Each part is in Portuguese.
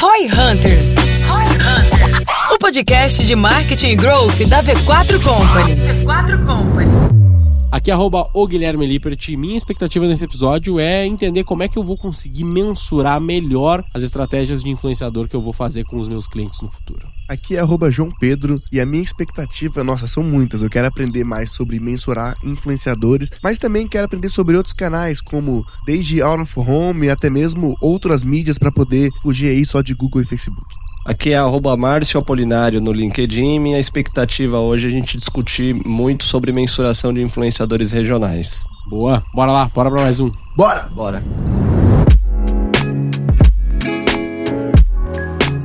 Roy Hunters. O podcast de marketing e growth da V4 Company. V4 Company. Aqui é arroba o Guilherme Lippert. Minha expectativa nesse episódio é entender como é que eu vou conseguir mensurar melhor as estratégias de influenciador que eu vou fazer com os meus clientes no futuro. Aqui é arroba João Pedro e a minha expectativa, nossa, são muitas. Eu quero aprender mais sobre mensurar influenciadores, mas também quero aprender sobre outros canais, como desde Out of Home e até mesmo outras mídias para poder fugir aí só de Google e Facebook. Aqui é arroba Márcio Apolinário no LinkedIn. Minha expectativa hoje é a gente discutir muito sobre mensuração de influenciadores regionais. Boa, bora lá, bora pra mais um. Bora! Bora!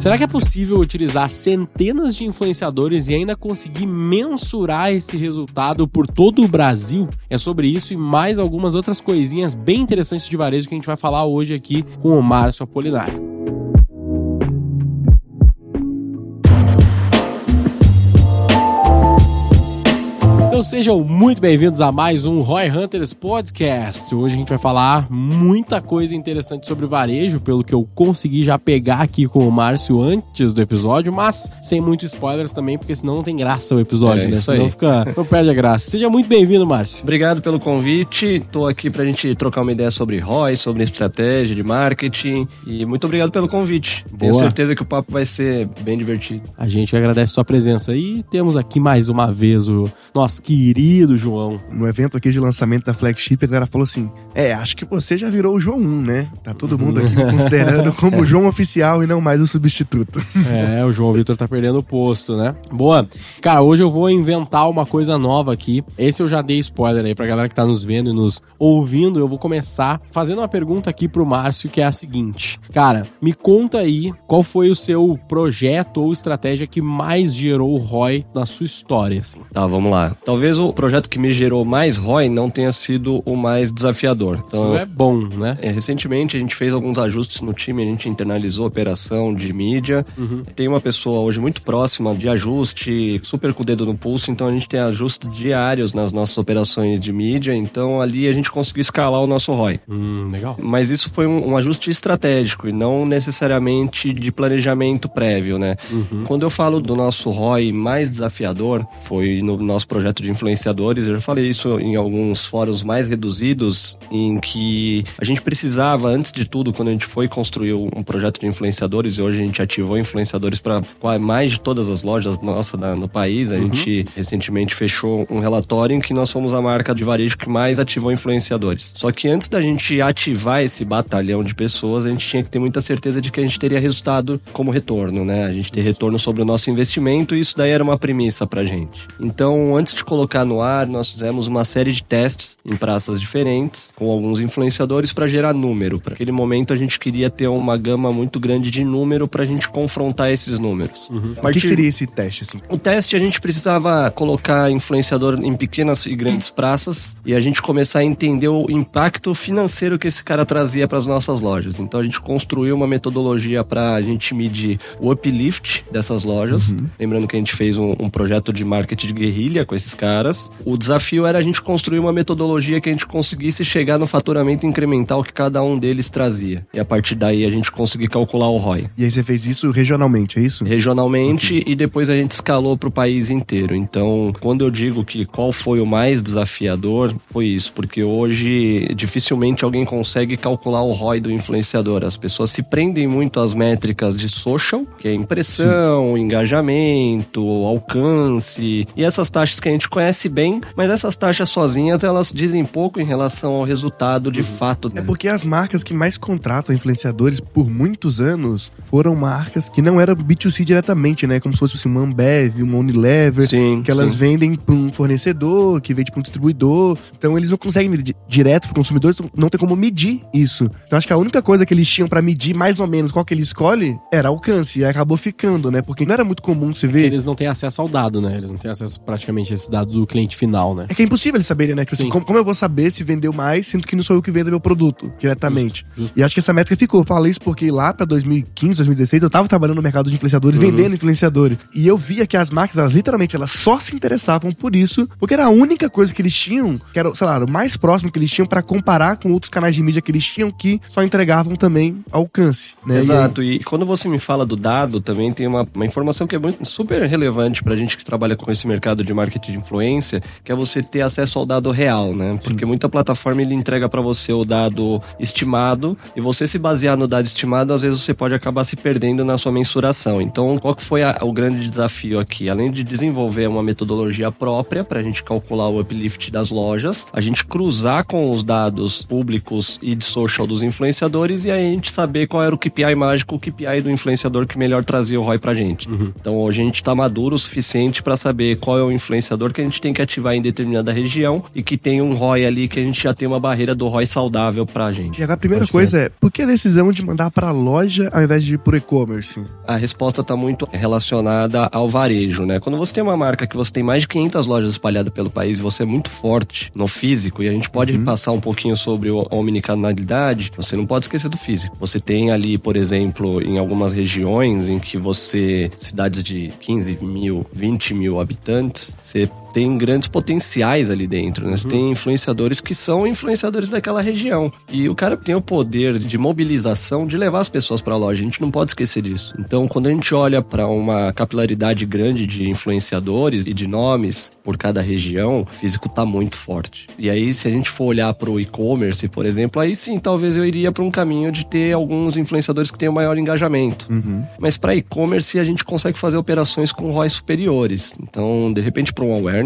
Será que é possível utilizar centenas de influenciadores e ainda conseguir mensurar esse resultado por todo o Brasil? É sobre isso e mais algumas outras coisinhas bem interessantes de varejo que a gente vai falar hoje aqui com o Márcio Apolinário. Então sejam muito bem-vindos a mais um Roy Hunters Podcast. Hoje a gente vai falar muita coisa interessante sobre varejo, pelo que eu consegui já pegar aqui com o Márcio antes do episódio, mas sem muitos spoilers também, porque senão não tem graça o episódio, É, né? Senão aí. fica, não perde a graça. Seja muito bem-vindo, Márcio. Obrigado pelo convite. Tô aqui pra gente trocar uma ideia sobre ROI, sobre estratégia de marketing. E muito obrigado pelo convite. Tenho Boa. certeza que o papo vai ser bem divertido. A gente agradece sua presença e temos aqui mais uma vez o nosso querido João. No evento aqui de lançamento da Flagship, a galera falou assim: É, acho que você já virou o João 1, né? Tá todo mundo aqui me considerando como o João oficial e não mais o substituto. É, o João Vitor tá perdendo o posto, né? Boa. Cara, hoje eu vou inventar uma coisa nova aqui. Esse eu já dei spoiler aí pra galera que tá nos vendo e nos ouvindo. Eu vou começar fazendo uma pergunta aqui pro Márcio, que é a seguinte. Cara, me conta aí qual foi o seu projeto ou estratégia que mais gerou ROI na sua história, assim. Tá, vamos lá. Talvez o projeto que me gerou mais ROI não tenha sido o mais desafiador. Então, Isso é bom, né? É, recentemente a gente fez alguns ajustes no time, a gente internalizou a operação de mídia. Tem uma pessoa hoje muito próxima de ajuste, super com o dedo no pulso, então a gente tem ajustes diários nas nossas operações de mídia, então ali a gente conseguiu escalar o nosso ROI. Hum, legal. Mas isso foi um, um ajuste estratégico e não necessariamente de planejamento prévio, né? Quando eu falo do nosso ROI mais desafiador, foi no nosso projeto de influenciadores, eu já falei isso em alguns fóruns mais reduzidos, em que a gente precisava, antes de tudo, quando a gente foi construir um projeto de influenciadores, e hoje a gente ativou influenciadores para mais de todas as lojas nossas da- no país, a gente recentemente fechou um relatório em que nós fomos a marca de varejo que mais ativou influenciadores. Só que antes da gente ativar esse batalhão de pessoas, a gente tinha que ter muita certeza de que a gente teria resultado como retorno, né? A gente ter retorno sobre o nosso investimento e isso daí era uma premissa pra gente. Então, antes de colocar no ar, nós fizemos uma série de testes em praças diferentes com alguns influenciadores para gerar número. Para aquele momento a gente queria ter uma gama muito grande de número pra gente confrontar esses números. A O que seria esse teste, assim? o teste a gente precisava colocar influenciador em pequenas e grandes praças e a gente começar a entender o impacto financeiro que esse cara trazia para as nossas lojas. Então a gente construiu uma metodologia para a gente medir o uplift dessas lojas. Lembrando que a gente fez um, um projeto de marketing de guerrilha com esses caras. O desafio era a gente construir uma metodologia que a gente conseguisse chegar no faturamento incremental que cada um deles trazia. E a partir daí a gente conseguir calcular o ROI E aí você fez isso regionalmente, é isso? regionalmente e depois a gente escalou para o país inteiro. Então, quando eu digo que qual foi o mais desafiador, foi isso, porque hoje dificilmente alguém consegue calcular o ROI do influenciador. As pessoas se prendem muito às métricas de social, que é impressão, engajamento, alcance e essas taxas que a gente conhece bem, mas essas taxas sozinhas elas dizem pouco em relação ao resultado de fato. É porque as marcas que mais contratam influenciadores por muitos anos foram marcas que não eram B2C diretamente, né? Como se fosse assim, uma Ambev, uma Unilever, Sim, que elas sim. vendem para um fornecedor, que vende para um distribuidor. Então eles não conseguem di- direto pro consumidor, então não tem como medir isso. Então acho que a única coisa que eles tinham para medir mais ou menos qual que ele escolhe era alcance. E acabou ficando, né? Porque não era muito comum se ver. Eles não têm acesso ao dado, né? Eles não têm acesso praticamente a esse dado do cliente final, né? É que é impossível eles saberem, né? Que, assim, Sim. como, como eu vou saber se vendeu mais, sendo que não sou eu que vendo meu produto diretamente? Justo, justo. E acho que essa métrica ficou. Eu falo isso porque lá pra 2015, 2016, eu tava trabalhando no mercado de influenciadores, vendendo influenciadores. E eu via que as marcas, elas literalmente, elas só se interessavam por isso, porque era a única coisa que eles tinham, que era, sei lá, o mais próximo que eles tinham pra comparar com outros canais de mídia que eles tinham, que só entregavam também alcance, né? Exato, e, quando você me fala do dado, também tem uma, uma informação que é muito, super relevante pra gente que trabalha com esse mercado de marketing de influência, que é você ter acesso ao dado real, né? Porque muita plataforma ele entrega pra você o dado estimado e você se basear no dado estimado, às vezes você pode acabar se perdendo na sua mensuração. Então, qual que foi a- o grande desafio aqui? Além de desenvolver uma metodologia própria pra gente calcular o uplift das lojas, a gente cruzar com os dados públicos e de social dos influenciadores e aí a gente saber qual era o KPI mágico, o KPI do influenciador que melhor trazia o ROI pra gente. Então hoje a gente tá maduro o suficiente pra saber qual é o influenciador que a gente tem que ativar em determinada região e que tem um ROI ali que a gente já tem uma barreira do ROI saudável pra gente. E a primeira Acho coisa é, por que a decisão de mandar pra loja ao invés de ir pro e-commerce? A resposta está muito relacionada ao varejo, né? Quando você tem uma marca que você tem mais de 500 lojas espalhadas pelo país e você é muito forte no físico, e a gente pode passar um pouquinho sobre a omnicanalidade, você não pode esquecer do físico. Você tem ali, por exemplo, em algumas regiões em que você, cidades de 15 mil, 20 mil habitantes, você tem grandes potenciais ali dentro, né? Você tem influenciadores que são influenciadores daquela região. E o cara tem o poder de mobilização de levar as pessoas para a loja. A gente não pode esquecer disso. Então, quando a gente olha para uma capilaridade grande de influenciadores e de nomes por cada região, o físico tá muito forte. E aí, se a gente for olhar para o e-commerce, por exemplo, aí sim, talvez eu iria para um caminho de ter alguns influenciadores que tenham maior engajamento. Mas para e-commerce, a gente consegue fazer operações com ROI superiores. Então, de repente, para um awareness,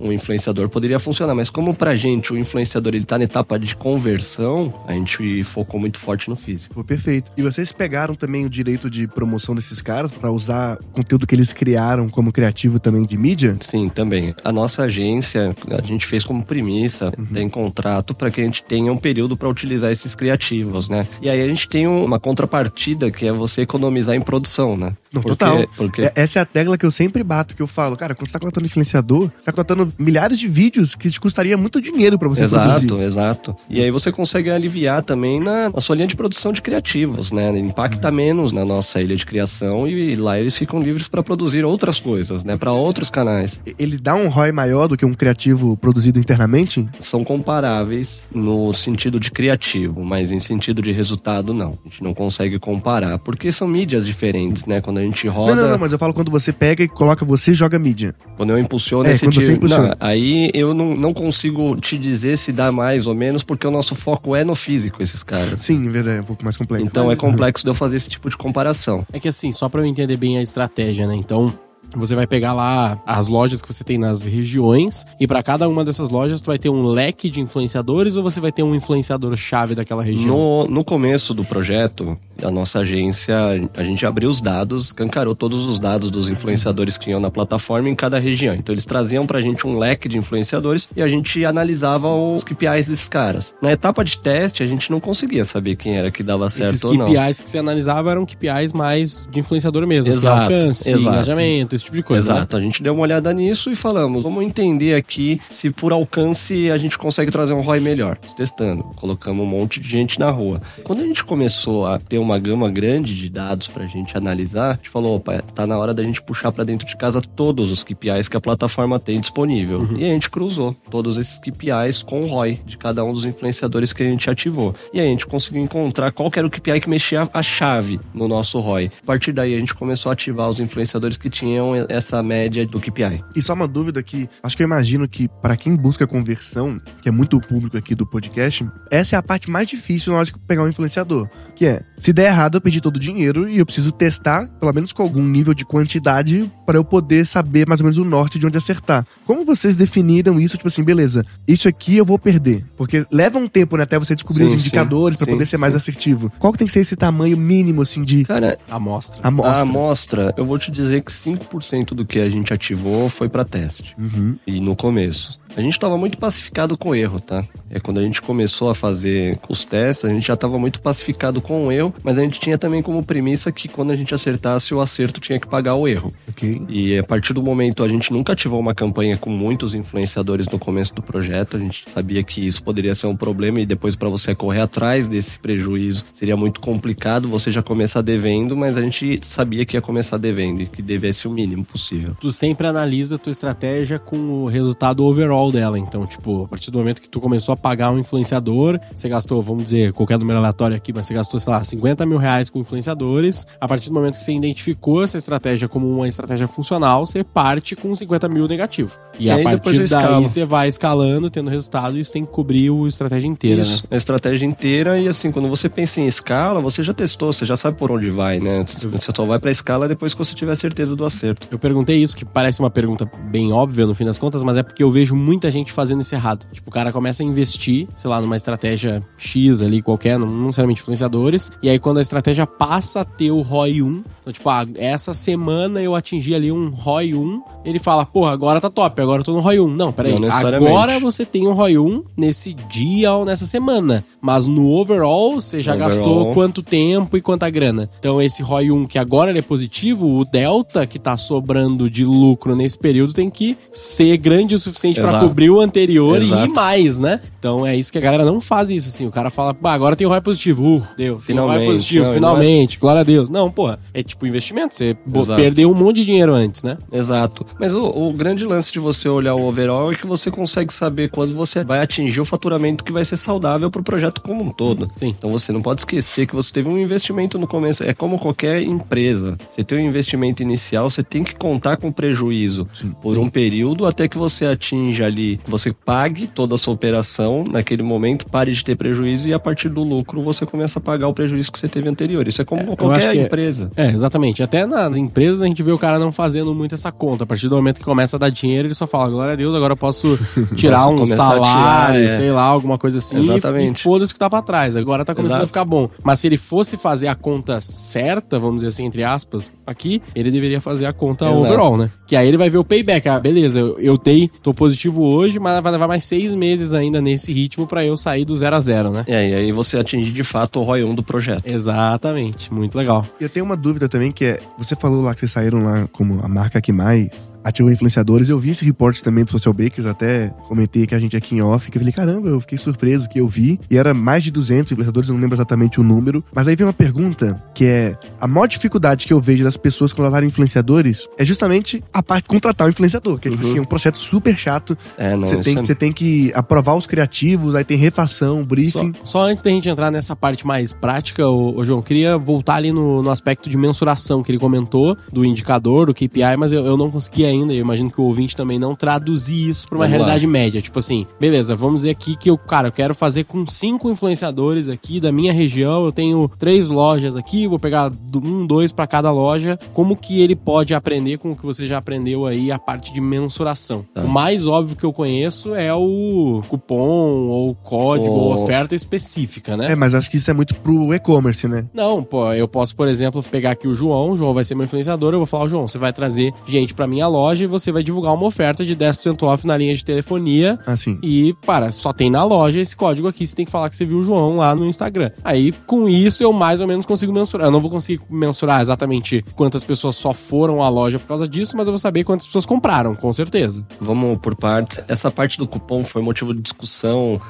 um influenciador poderia funcionar. Mas como pra gente o influenciador ele tá na etapa de conversão, a gente focou muito forte no físico. Pô, perfeito. E vocês pegaram também o direito de promoção desses caras pra usar conteúdo que eles criaram como criativo também de mídia? Sim, também. A nossa agência, a gente fez como premissa, tem contrato para que a gente tenha um período para utilizar esses criativos, né? E aí a gente tem uma contrapartida que é você economizar em produção, né? Não, porque, total. Porque É- essa é a tecla que eu sempre bato, que eu falo, cara, quando você tá contratando influenciador, você tá contratando milhares de vídeos que te custaria muito dinheiro pra você Exato, produzir. exato. E aí você consegue aliviar também na, na sua linha de produção de criativos, né? Impacta menos na nossa ilha de criação e lá eles ficam livres para produzir outras coisas, né? Para outros canais. Ele dá um ROI maior do que um criativo produzido internamente? São comparáveis no sentido de criativo, mas em sentido de resultado não. A gente não consegue comparar, porque são mídias diferentes, né? Quando a gente roda, Não, não, não, mas eu falo quando você pega e coloca você e joga mídia. quando eu impulsiono É, esse quando você tipo, impulsiona. não, aí eu não, não consigo te dizer se dá mais ou menos, porque o nosso foco é no físico, esses caras. Sim, em verdade, é um pouco mais complexo. Então Mas- é complexo de eu fazer esse tipo de comparação. É que assim, só pra eu entender bem a estratégia, né? Então, você vai pegar lá as lojas que você tem nas regiões e pra cada uma dessas lojas tu vai ter um leque de influenciadores ou você vai ter um influenciador chave daquela região? No, no começo do projeto, a nossa agência, a gente abriu os dados, cancarou todos os dados dos influenciadores que tinham na plataforma em cada região. Então eles traziam pra gente um leque de influenciadores e a gente analisava os KPIs desses caras. Na etapa de teste, a gente não conseguia saber quem era que dava certo Esses ou não. KPIs que você analisava eram KPIs mais de influenciador mesmo, assim, Exato, alcance, exato. engajamento, esse tipo de coisa. né? Exato, a gente deu uma olhada nisso e falamos, vamos entender aqui se por alcance a gente consegue trazer um ROI melhor. Testando, colocamos um monte de gente na rua. Quando a gente começou a ter uma gama grande de dados pra gente analisar, a gente falou, opa, tá na hora da gente puxar pra dentro de casa todos os KPIs que a plataforma tem disponível. Uhum. E a gente cruzou todos esses KPIs com o ROI de cada um dos influenciadores que a gente ativou. E aí a gente conseguiu encontrar qual que era o KPI que mexia a chave no nosso ROI. A partir daí a gente começou a ativar os influenciadores que tinham essa média do KPI. E só uma dúvida que acho que eu imagino que pra quem busca conversão, que é muito o público aqui do podcast, essa é a parte mais difícil na hora de pegar um influenciador. Que é, se der errado, eu perdi todo o dinheiro e eu preciso testar, pelo menos com algum nível de quantidade, para eu poder saber mais ou menos o norte de onde acertar. Como vocês definiram isso? Tipo assim, beleza, isso aqui eu vou perder. Porque leva um tempo, né, até você descobrir Sim, os indicadores pra sim, poder ser mais sim. assertivo. Qual que tem que ser esse tamanho mínimo, assim, de Cara, Amostra. amostra? a amostra, eu vou te dizer que 5% do que a gente ativou foi pra teste. Uhum. E no começo. A gente estava muito pacificado com o erro, tá? É quando a gente começou a fazer os testes, a gente já estava muito pacificado com o erro, mas a gente tinha também como premissa que quando a gente acertasse o acerto tinha que pagar o erro. Ok. E a partir do momento a gente nunca ativou uma campanha com muitos influenciadores no começo do projeto, a gente sabia que isso poderia ser um problema e depois para você correr atrás desse prejuízo seria muito complicado, você já começar devendo, mas a gente sabia que ia começar devendo e que devesse o mínimo possível. Tu sempre analisa a tua estratégia com o resultado overall dela. Então, tipo, a partir do momento que tu começou a pagar um influenciador, você gastou, vamos dizer, qualquer número aleatório aqui, mas você gastou, sei lá, 50 mil reais com influenciadores. A partir do momento que você identificou essa estratégia como uma estratégia funcional, você parte com 50 mil negativo. E, E a partir daí você vai escalando, tendo resultado, e isso tem que cobrir a estratégia inteira, Isso, né? a estratégia inteira e assim, quando você pensa em escala, você já testou, você já sabe por onde vai, né? Você só vai pra escala depois que você tiver certeza do acerto. Eu perguntei isso, que parece uma pergunta bem óbvia no fim das contas, mas é porque eu vejo muita gente fazendo isso errado. Tipo, o cara começa a investir, sei lá, numa estratégia X ali, qualquer, não não necessariamente influenciadores, e aí quando a estratégia passa a ter o ROI 1, então, tipo, ah, essa semana eu atingi ali um ROI 1, ele fala, porra, agora tá top, agora eu tô no ROI 1. Não, peraí, Não agora você tem um ROI 1 nesse dia ou nessa semana, mas no overall você já No gastou overall. quanto tempo e quanta grana. Então esse ROI 1 que agora ele é positivo, o delta que tá sobrando de lucro nesse período tem que ser grande o suficiente pra Cobrir o anterior e Exato. ir mais, né? Então é isso que a galera não faz isso assim. O cara fala, bah, agora tem o ROI positivo, uh, deu, o ROI Finalmente, positivo, não, finalmente, glória a Deus. Não, porra, é tipo investimento, você Exato. perdeu um monte de dinheiro antes, né? Exato. Mas o, o grande lance de você olhar o overall é que você consegue saber quando você vai atingir o faturamento que vai ser saudável pro projeto como um todo. Sim. Então você não pode esquecer que você teve um investimento no começo. É como qualquer empresa. Você tem um investimento inicial, você tem que contar com prejuízo por um período até que você atinja ali, você pague toda a sua operação naquele momento, pare de ter prejuízo e a partir do lucro você começa a pagar o prejuízo que você teve anterior. Isso é como acho qualquer que é- empresa. É, exatamente. Até nas empresas a gente vê o cara não fazendo muito essa conta. A partir do momento que começa a dar dinheiro, ele só fala, glória a Deus, agora eu posso tirar Posso um salário, tirar, é. sei lá, alguma coisa assim. Exatamente. E, foda-se que tá pra trás. Agora tá começando Exato. a ficar bom. Mas se ele fosse fazer a conta certa, vamos dizer assim, entre aspas, aqui, ele deveria fazer a conta Exato. overall, né? Que aí ele vai ver o payback. Ah, beleza, eu, eu dei, tô positivo hoje, mas vai levar mais seis meses ainda nesse ritmo pra eu sair do zero a zero, né? É, e aí você atingir de fato o ROI 1 do projeto. Exatamente, muito legal. E eu tenho uma dúvida também que é, você falou lá que vocês saíram lá como a marca que mais ativou influenciadores. Eu vi esse report também do Social Bakers, até comentei que a gente aqui em off, que eu falei, caramba, eu fiquei surpreso que eu vi. E era mais de 200 influenciadores, eu não lembro exatamente o número. Mas aí vem uma pergunta, que é, a maior dificuldade que eu vejo das pessoas quando levarem influenciadores é justamente a parte de contratar o influenciador, que é, tipo assim, é um processo super chato. É, não, Você tem, é- você tem que aprovar os criativos, aí tem refação, Só, briefing. só antes da gente entrar nessa parte mais prática, o, João, queria voltar ali no, no aspecto de mensuração que ele comentou, do indicador, do KPI, mas eu, eu não consegui ainda, eu imagino que o ouvinte também não traduzir isso pra uma Vamos lá. realidade média. Tipo assim, beleza, vamos dizer aqui que eu, cara, eu quero fazer com cinco influenciadores aqui da minha região, eu tenho três lojas aqui, vou pegar um, dois pra cada loja. Como que ele pode aprender com o que você já aprendeu aí, a parte de mensuração? Tá. O mais óbvio que eu conheço é o cupom, ou código, O- ou oferta específica, né? É, mas acho que isso é muito pro e-commerce, né? Não, pô, eu posso, por exemplo, pegar aqui o João, o João vai ser meu influenciador, eu vou falar, João, você vai trazer gente pra minha loja e você vai divulgar uma oferta de 10% off na linha de telefonia. Assim. E, para, só tem na loja esse código aqui, você tem que falar que você viu o João lá no Instagram. Aí, com isso, eu mais ou menos consigo mensurar. Eu não vou conseguir mensurar exatamente quantas pessoas só foram à loja por causa disso, mas eu vou saber quantas pessoas compraram, com certeza. Vamos por partes. Essa parte do cupom foi motivo de discussão,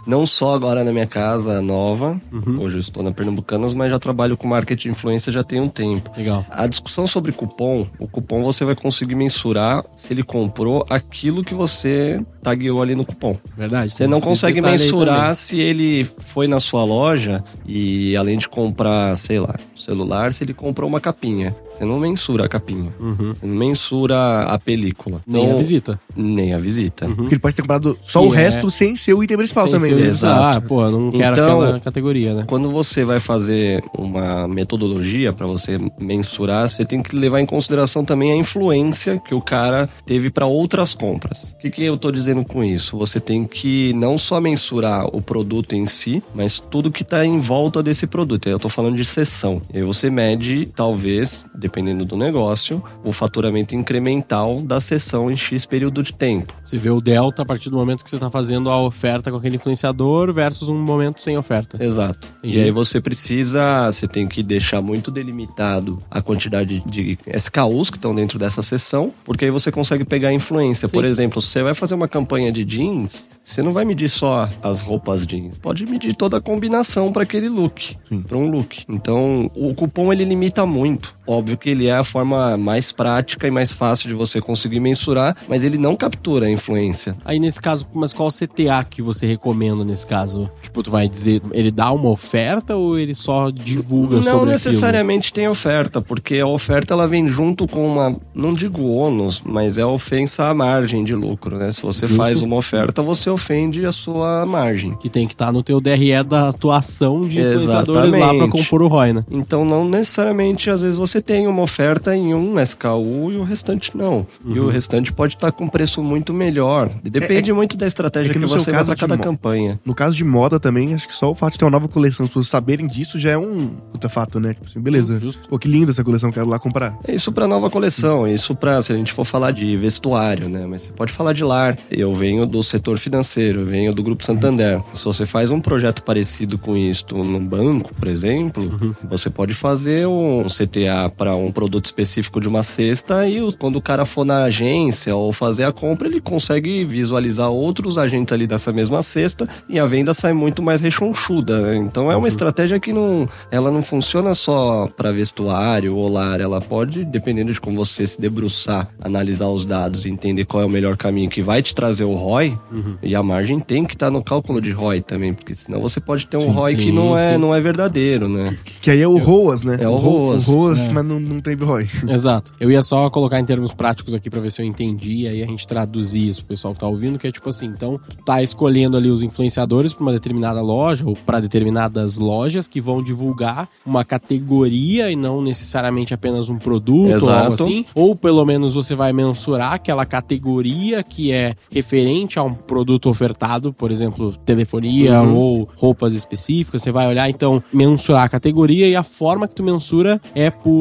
não só agora na minha casa nova. Hoje eu estou na Pernambucanas, mas já trabalho com marketing de influência já tem um tempo. Legal. A discussão sobre cupom, o cupom você vai conseguir mensurar se ele comprou aquilo que você tagueou ali no cupom. Verdade. Você não consegue mensurar se ele foi na sua loja e além de comprar, sei lá, um celular, se ele comprou uma capinha. Você não mensura a capinha. Você não mensura a película. Nem a visita. Nem a visita. Porque ele pode ter comprado só Que o é- resto sem ser o item principal Sem também, ser- né? Exato. Ah, pô, não quero Então- aquela categoria, né? Quando você vai fazer uma metodologia para você mensurar, você tem que levar em consideração também a influência que o cara teve para outras compras. O que, que eu tô dizendo com isso? Você tem que não só mensurar o produto em si, mas tudo que está em volta desse produto. Eu estou falando de sessão. E aí você mede, talvez, dependendo do negócio, o faturamento incremental da sessão em X período de tempo. Você vê o delta a partir do momento que você está fazendo a oferta com aquele influenciador versus um momento sem oferta. Exato. Entendi. E aí você precisa, você tem que deixar muito delimitado a quantidade de SKUs que estão dentro dessa sessão, porque aí você consegue pegar a influência. Por exemplo, se você vai fazer uma campanha de jeans, você não vai medir só as roupas jeans, pode medir toda a combinação para aquele look, para um look. Então, o cupom ele limita muito. Óbvio que ele é a forma mais prática e mais fácil de você conseguir mensurar, mas ele não captura a influência. Aí nesse caso, mas qual CTA que você recomenda nesse caso? Tipo, tu vai dizer, ele dá uma oferta ou ele só divulga Não sobre necessariamente tem oferta, porque a oferta ela vem junto com uma, não digo ônus, mas é ofensa à margem de lucro, né? Se você Justo. faz uma oferta, você ofende a sua margem. Que tem que estar no teu DRE da atuação de influenciadores lá pra Exatamente. compor o ROI, né? Então, não necessariamente, às vezes, você tem uma oferta em um SKU e o restante não. E Uhum. o restante pode estar com preço muito melhor. Depende muito da estratégia é que que, você caso para cada campanha. No caso de moda também, acho que só o fato de ter uma nova coleção, as pessoas saberem disso já é um puta fato, né? Tipo assim, beleza. Justo. Pô, que linda essa coleção, quero lá comprar. É isso para nova coleção, isso para se a gente for falar de vestuário, né? Mas você pode falar de lar. Eu venho do setor financeiro, eu venho do grupo Santander. Se você faz um projeto parecido com isto no banco, por exemplo, você pode fazer um CTA para um produto específico de uma cesta e o- quando o cara for na agência ou fazer a compra, ele consegue visualizar outros agentes ali dessa mesma cesta e a venda sai muito mais rechonchuda. né? Então é uma estratégia que não, ela não funciona só para vestuário ou lar, ela pode, dependendo de como você se debruçar, analisar os dados e entender qual é o melhor caminho que vai te trazer o ROI, e a margem tem que estar no cálculo de ROI também, porque senão você pode ter um Sim, ROI que sim, não é, sim. não é verdadeiro, né? Que aí é o ROAS, né? É o Ro- ROAS. O ROAS, É. mas não, não teve ROI. Exato. Eu ia só colocar em termos práticos aqui pra ver se eu entendi, aí a gente traduzir isso pro pessoal que tá ouvindo, que é tipo assim, então, tu tá escolhendo ali os influenciadores pra uma determinada loja ou pra determinadas lojas que vão divulgar uma categoria e não necessariamente apenas um produto ou Exato. algo assim, ou pelo menos você vai mensurar aquela categoria que é referente a um produto ofertado, por exemplo, telefonia Uhum. ou roupas específicas, você vai olhar então mensurar a categoria e a forma que tu mensura é por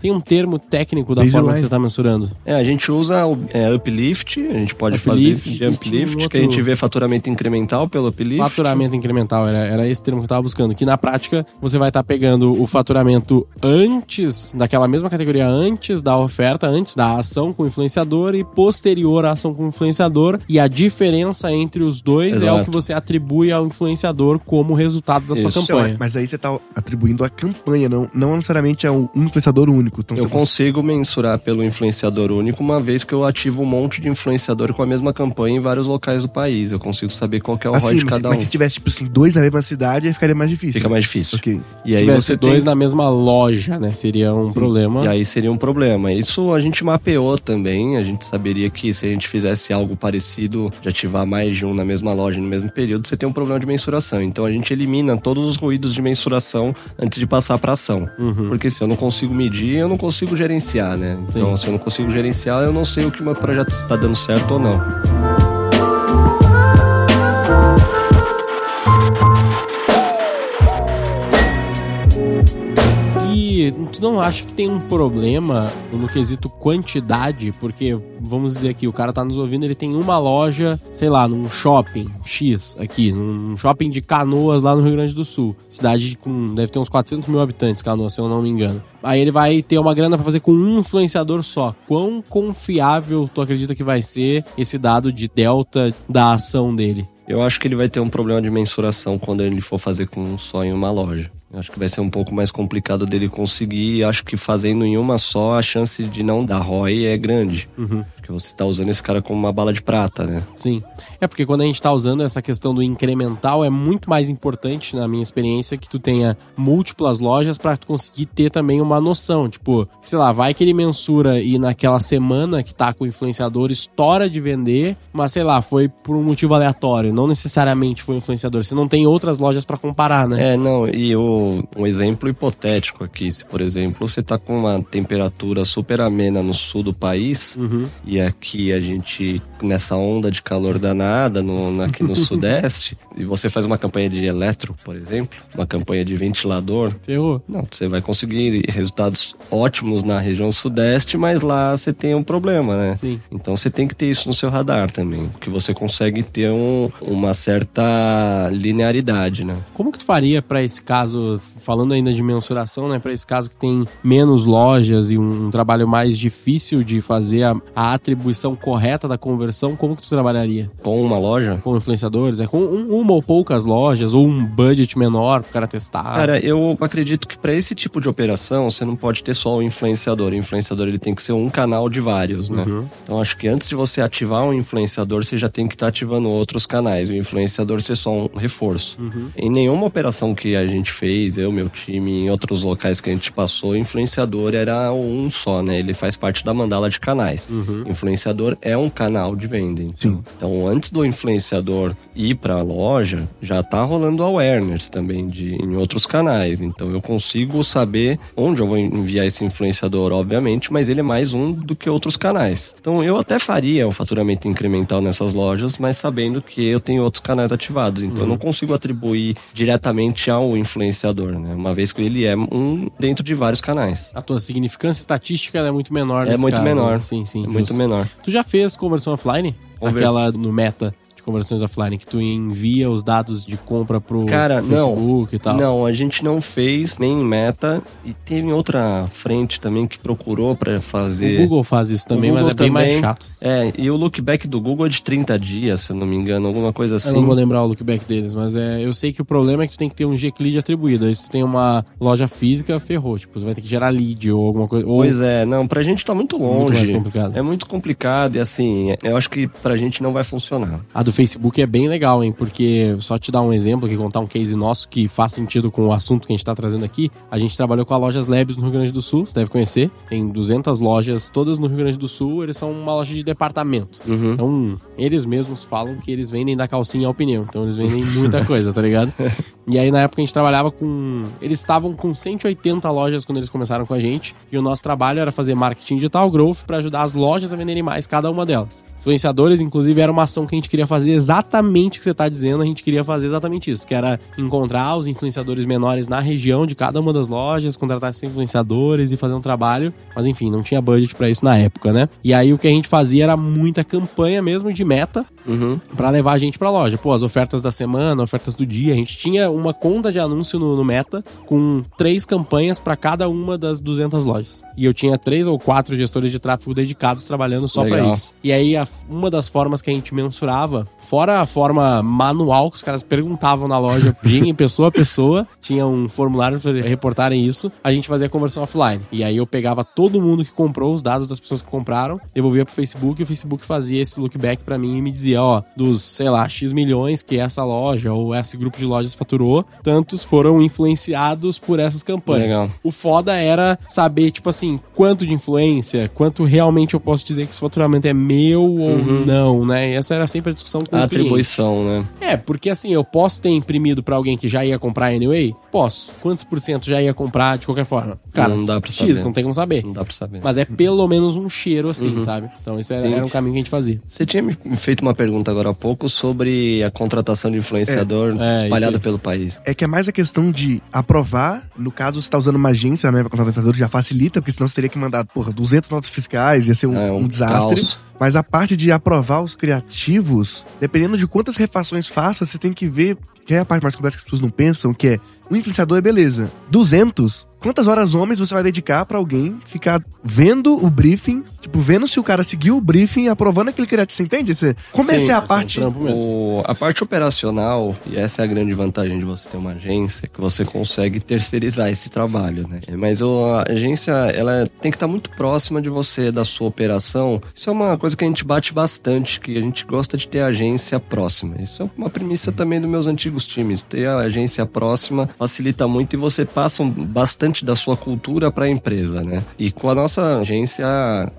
tem um termo técnico da Baseline. forma que você tá mensurando. É, a gente usa o é, uplift, a gente pode Uplift, fazer e jump tinha um lift, que a gente vê faturamento incremental pelo uplift. Faturamento incremental, era, era esse termo que eu tava buscando. Que na prática você vai estar pegando o faturamento antes, daquela mesma categoria, antes da oferta, antes da ação com o influenciador e posterior à ação com o influenciador. E a diferença entre os dois é o Exato. que você atribui ao influenciador como resultado da sua Isso. campanha. Mas aí você tá atribuindo a campanha, não, não necessariamente a um influenciador único. Então Eu você consigo mensurar pelo influenciador único, uma vez que eu ativo um monte de influenciador com a mesma campanha em vários locais do país. Eu consigo saber qual é o ROI Assim, de mas, cada mas um. se tivesse, tipo assim, dois na mesma cidade, aí ficaria mais difícil. Fica mais difícil. Ok. E Se aí você dois tem... na mesma loja, né? Seria um problema. E aí seria um problema. Isso a gente mapeou também. A gente saberia que se a gente fizesse algo parecido, de ativar mais de um na mesma loja no mesmo período, você tem um problema de mensuração. Então a gente elimina todos os ruídos de mensuração antes de passar para ação. Uhum. Porque se eu não consigo medir, eu não consigo gerenciar, né? Então se eu não consigo gerenciar, eu não sei o que o meu projeto está dando certo ou não. Tu não acha que tem um problema no quesito quantidade? Porque, vamos dizer aqui, o cara tá nos ouvindo, ele tem uma loja, sei lá, num shopping X aqui, num shopping de Canoas lá no Rio Grande do Sul. Cidade com, deve ter uns 400 mil habitantes, Canoas, se eu não me engano. Aí ele vai ter uma grana pra fazer com um influenciador só. Quão confiável tu acredita que vai ser esse dado de delta da ação dele? Eu acho que ele vai ter um problema de mensuração quando ele for fazer com só em uma loja. Eu acho que vai ser um pouco mais complicado dele conseguir. Acho que fazendo em uma só, a chance de não dar ROI é grande. Porque você está usando esse cara como uma bala de prata, né? Sim. É porque quando a gente tá usando essa questão do incremental, é muito mais importante, na minha experiência, que tu tenha múltiplas lojas pra tu conseguir ter também uma noção. Tipo, sei lá, vai que ele mensura e naquela semana que tá com o influenciador estoura de vender, mas sei lá, foi por um motivo aleatório, não necessariamente foi influenciador. Você não tem outras lojas pra comparar, né? É, não, e o, um exemplo hipotético aqui, se por exemplo você tá com uma temperatura super amena no sul do país Uhum. e e aqui a gente, nessa onda de calor danada no, aqui no Sudeste, e você faz uma campanha de eletro, por exemplo, uma campanha de ventilador, Ferrou. não, você vai conseguir resultados ótimos na região Sudeste, mas lá você tem um problema, né? Sim. Então você tem que ter isso no seu radar também, que você consegue ter um, uma certa linearidade, né? Como que tu faria pra esse caso, falando ainda de mensuração, né, Pra esse caso que tem menos lojas e um, um trabalho mais difícil de fazer a, a atribuição correta da conversão, como que tu trabalharia? Com uma loja, Com influenciadores? É com um- uma ou poucas lojas ou um budget menor pro cara testar? Cara, eu acredito que para esse tipo de operação você não pode ter só o influenciador. O influenciador ele tem que ser um canal de vários, né? Então acho que antes de você ativar um influenciador, você já tem que estar ativando outros canais. O influenciador ser só um reforço. Em nenhuma operação que a gente fez, eu, meu time, em outros locais que a gente passou, o influenciador era um só, né? Ele faz parte da mandala de canais. Influenciador é um canal de venda. Então, então antes do influenciador ir para a loja, já tá rolando awareness também de, em outros canais. Então eu consigo saber onde eu vou enviar esse influenciador, obviamente, mas ele é mais um do que outros canais. Então eu até faria o faturamento incremental nessas lojas, mas sabendo que eu tenho outros canais ativados. Então eu não consigo atribuir diretamente ao influenciador, né? Uma vez que ele é um dentro de vários canais. A tua significância estatística é muito menor É muito caso, menor. Sim, sim. É muito menor. Tu já fez conversão offline? Aquela no meta conversões offline, que tu envia os dados de compra pro Cara, não. Facebook e tal. Não, a gente não fez nem em meta e teve outra frente também que procurou pra fazer. O Google faz isso também, mas é bem mais chato. É, e o lookback do Google é de 30 dias, se eu não me engano, alguma coisa Eu assim. não vou lembrar o lookback deles, mas é, eu sei que o problema é que tu tem que ter um G-Lead atribuído. Aí se tu tem uma loja física, ferrou. Tipo, tu vai ter que gerar lead ou alguma coisa. Ou Pois é, não, pra gente tá muito longe. Muito mais complicado. É muito complicado e assim, eu acho que pra gente não vai funcionar. A do Facebook é bem legal, hein? Porque, só te dar um exemplo aqui, contar um case nosso que faz sentido com o assunto que a gente tá trazendo aqui. A gente trabalhou com a Lojas Labs no Rio Grande do Sul, você deve conhecer. Tem 200 lojas, todas no Rio Grande do Sul. Eles são uma loja de departamento. Então, eles mesmos falam que eles vendem da calcinha ao pneu. Então, eles vendem muita coisa, tá ligado? E aí, na época, a gente trabalhava com... Eles estavam com 180 lojas quando eles começaram com a gente. E o nosso trabalho era fazer marketing digital, growth, para ajudar as lojas a venderem mais, cada uma delas. Influenciadores, inclusive, era uma ação que a gente queria fazer exatamente o que você tá dizendo. A gente queria fazer exatamente isso, que era encontrar os influenciadores menores na região de cada uma das lojas, contratar esses influenciadores e fazer um trabalho. Mas enfim, não tinha budget pra isso na época, né? E aí o que a gente fazia era muita campanha mesmo de meta Uhum. Pra levar a gente pra loja. Pô, as ofertas da semana, ofertas do dia. A gente tinha uma conta de anúncio no, no Meta com três campanhas pra cada uma das 200 lojas. E eu tinha três ou quatro gestores de tráfego dedicados trabalhando só pra Legal. isso. E aí, a- uma das formas que a gente mensurava, fora a forma manual que os caras perguntavam na loja, em pessoa a pessoa, tinha um formulário pra reportarem isso, a gente fazia a conversão offline. E aí eu pegava todo mundo que comprou, os dados das pessoas que compraram, devolvia pro Facebook e o Facebook fazia esse lookback pra mim e me dizia, ó, dos, sei lá, X milhões que essa loja ou esse grupo de lojas faturou, tantos foram influenciados por essas campanhas. Legal. O foda era saber, tipo assim, quanto de influência, quanto realmente eu posso dizer que esse faturamento é meu ou não, né? E essa era sempre a discussão com A o cliente. atribuição, né? É, porque assim, eu posso ter imprimido pra alguém que já ia comprar anyway? Posso. Quantos por cento já ia comprar de qualquer forma? Cara, Não dá pra X, saber. não tem como saber. Não dá pra saber. Mas é pelo menos um cheiro assim, sabe? Então esse era, era um caminho que a gente fazia. Você tinha me feito uma pergunta agora há pouco sobre a contratação de influenciador É, é, espalhada isso aí. pelo país. É que é mais a questão de aprovar, no caso, você tá usando uma agência, né, contratar influenciador, já facilita, porque senão você teria que mandar, porra, 200 notas fiscais, ia ser um, É, um um desastre. caos. Mas a parte de aprovar os criativos, dependendo de quantas refações faça, você tem que ver, que é a parte mais complexa que as pessoas não pensam, que é, um influenciador é beleza. 200, quantas horas homens você vai dedicar pra alguém ficar vendo o briefing, tipo, vendo se o cara seguiu o briefing e aprovando aquele criativo, você entende? Você, como essa Sim, é a parte... um trampo mesmo. O- a parte operacional, e essa é a grande vantagem de você ter uma agência, que você consegue terceirizar esse trabalho, né? Mas o- a agência, ela tem que estar muito próxima de você, da sua operação. Isso é uma coisa que a gente bate bastante, que a gente gosta de ter a agência próxima. Isso é uma premissa também dos meus antigos times. Ter a agência próxima facilita muito e você passa bastante da sua cultura para a empresa, né? E com a nossa agência,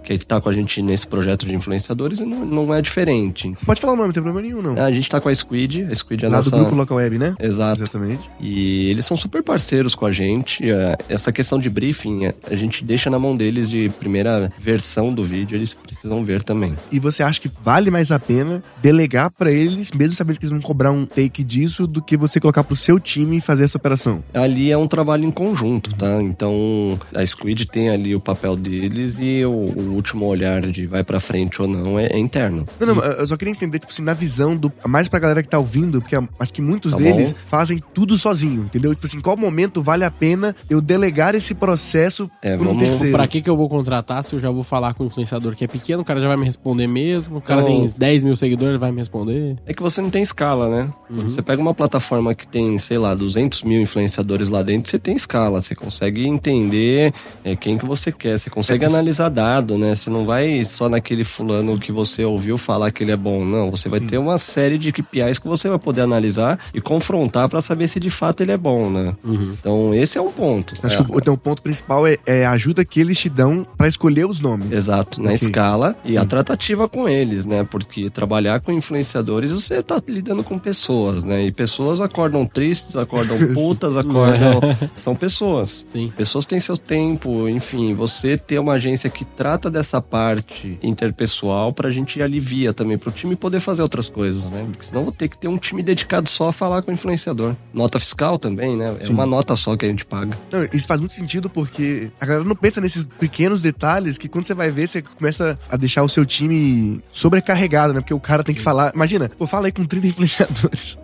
que que tá com a gente nesse projeto de influenciadores não, não é diferente. Pode falar o nome, não tem problema nenhum, não. A gente tá com a Squid, a Squid é a Lá nossa... do grupo Local Web, né? Exato. Exatamente. E eles são super parceiros com a gente. É, Essa questão de briefing, é, a gente deixa na mão deles de primeira versão do vídeo, eles precisam ver também. E você acha que vale mais a pena delegar pra eles, mesmo sabendo que eles vão cobrar um take disso, do que você colocar pro seu time fazer essa operação? Ali é um trabalho em conjunto, tá? Então a Squid tem ali o papel deles e o, o último olhar de vai pra frente ou não é, é interno. Não, não, eu só queria entender, tipo assim, na visão do. Mais pra galera que tá ouvindo, porque acho que muitos Tá deles bom. fazem tudo sozinho, entendeu? Tipo assim, qual momento vale a pena eu delegar esse processo É, pra um vamos- terceiro? Pra que que eu vou contratar se eu já vou falar com o influenciador que é pequeno, o cara já vai me responder mesmo, o cara Então- tem 10 mil seguidores, ele vai me responder. É que você não tem escala, né? Quando Você pega uma plataforma que tem, sei lá, 200 mil influenciadores lá dentro, você tem escala. Você consegue entender é, quem que você quer. Você consegue analisar dado, né? Você não vai só naquele fulano que você ouviu falar que ele é bom. Não, você vai ter uma série de KPIs que você vai poder analisar e confrontar pra saber se de fato ele é bom, né? Então, esse é um ponto. Acho É, que o, então, o ponto principal é, é a ajuda que eles te dão pra escolher os nomes. Exato, na Ok. escala e a tratativa com eles, né? Porque trabalhar com influenciadores, você tá lidando com pessoas, né? E pessoas acordam tristes, acordam putas, acordam. São pessoas. Sim. Pessoas têm seu tempo, enfim, você ter uma agência que trata dessa parte interpessoal pra gente alivia também pro time poder fazer outras coisas, né? Porque senão eu vou ter que ter um time dedicado só a falar com o influenciador. Nota fiscal também, né? É uma nota só que a gente paga. Não, isso faz muito sentido porque a galera não pensa nesses pequenos detalhes que quando você vai ver, você começa a deixar o seu time sobrecarregado, né? Porque o cara tem que falar. Imagina, pô, fala aí com 30 influenciadores.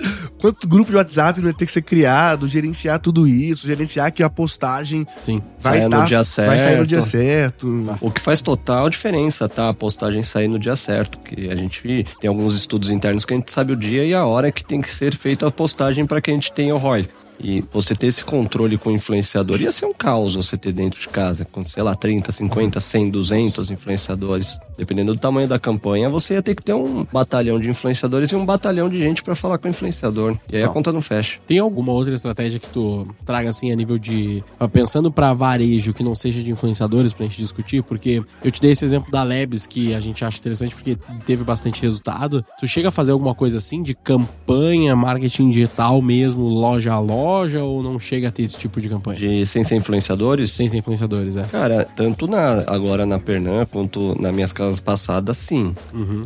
Quanto grupo de WhatsApp não vai ter que ser criado, gerenciar tudo isso, gerenciar que a postagem Sim. vai, Saia no tá- dia vai sair no certo. dia certo. O que faz total diferença, tá? A postagem sair no dia certo. Que a gente tem alguns estudos internos que a gente sabe o dia e a hora que tem que ser feita a postagem para que a gente tenha o ROI. E você ter esse controle com o influenciador ia ser um caos você ter dentro de casa, com, sei lá, 30, 50, 100, 200 influenciadores. Dependendo do tamanho da campanha, você ia ter que ter um batalhão de influenciadores e um batalhão de gente para falar com o influenciador. E aí a conta não fecha. Tem alguma outra estratégia que tu traga assim a nível de. ah, Pensando pra varejo que não seja de influenciadores pra gente discutir? Porque eu te dei esse exemplo da Labs que a gente acha interessante porque teve bastante resultado. Tu chega a fazer alguma coisa assim de campanha, marketing digital mesmo, loja a loja, ou não chega a ter esse tipo de campanha? De sem ser influenciadores? Sem ser influenciadores, é. Cara, tanto na, agora na Pernambuco quanto nas minhas casas passadas, sim.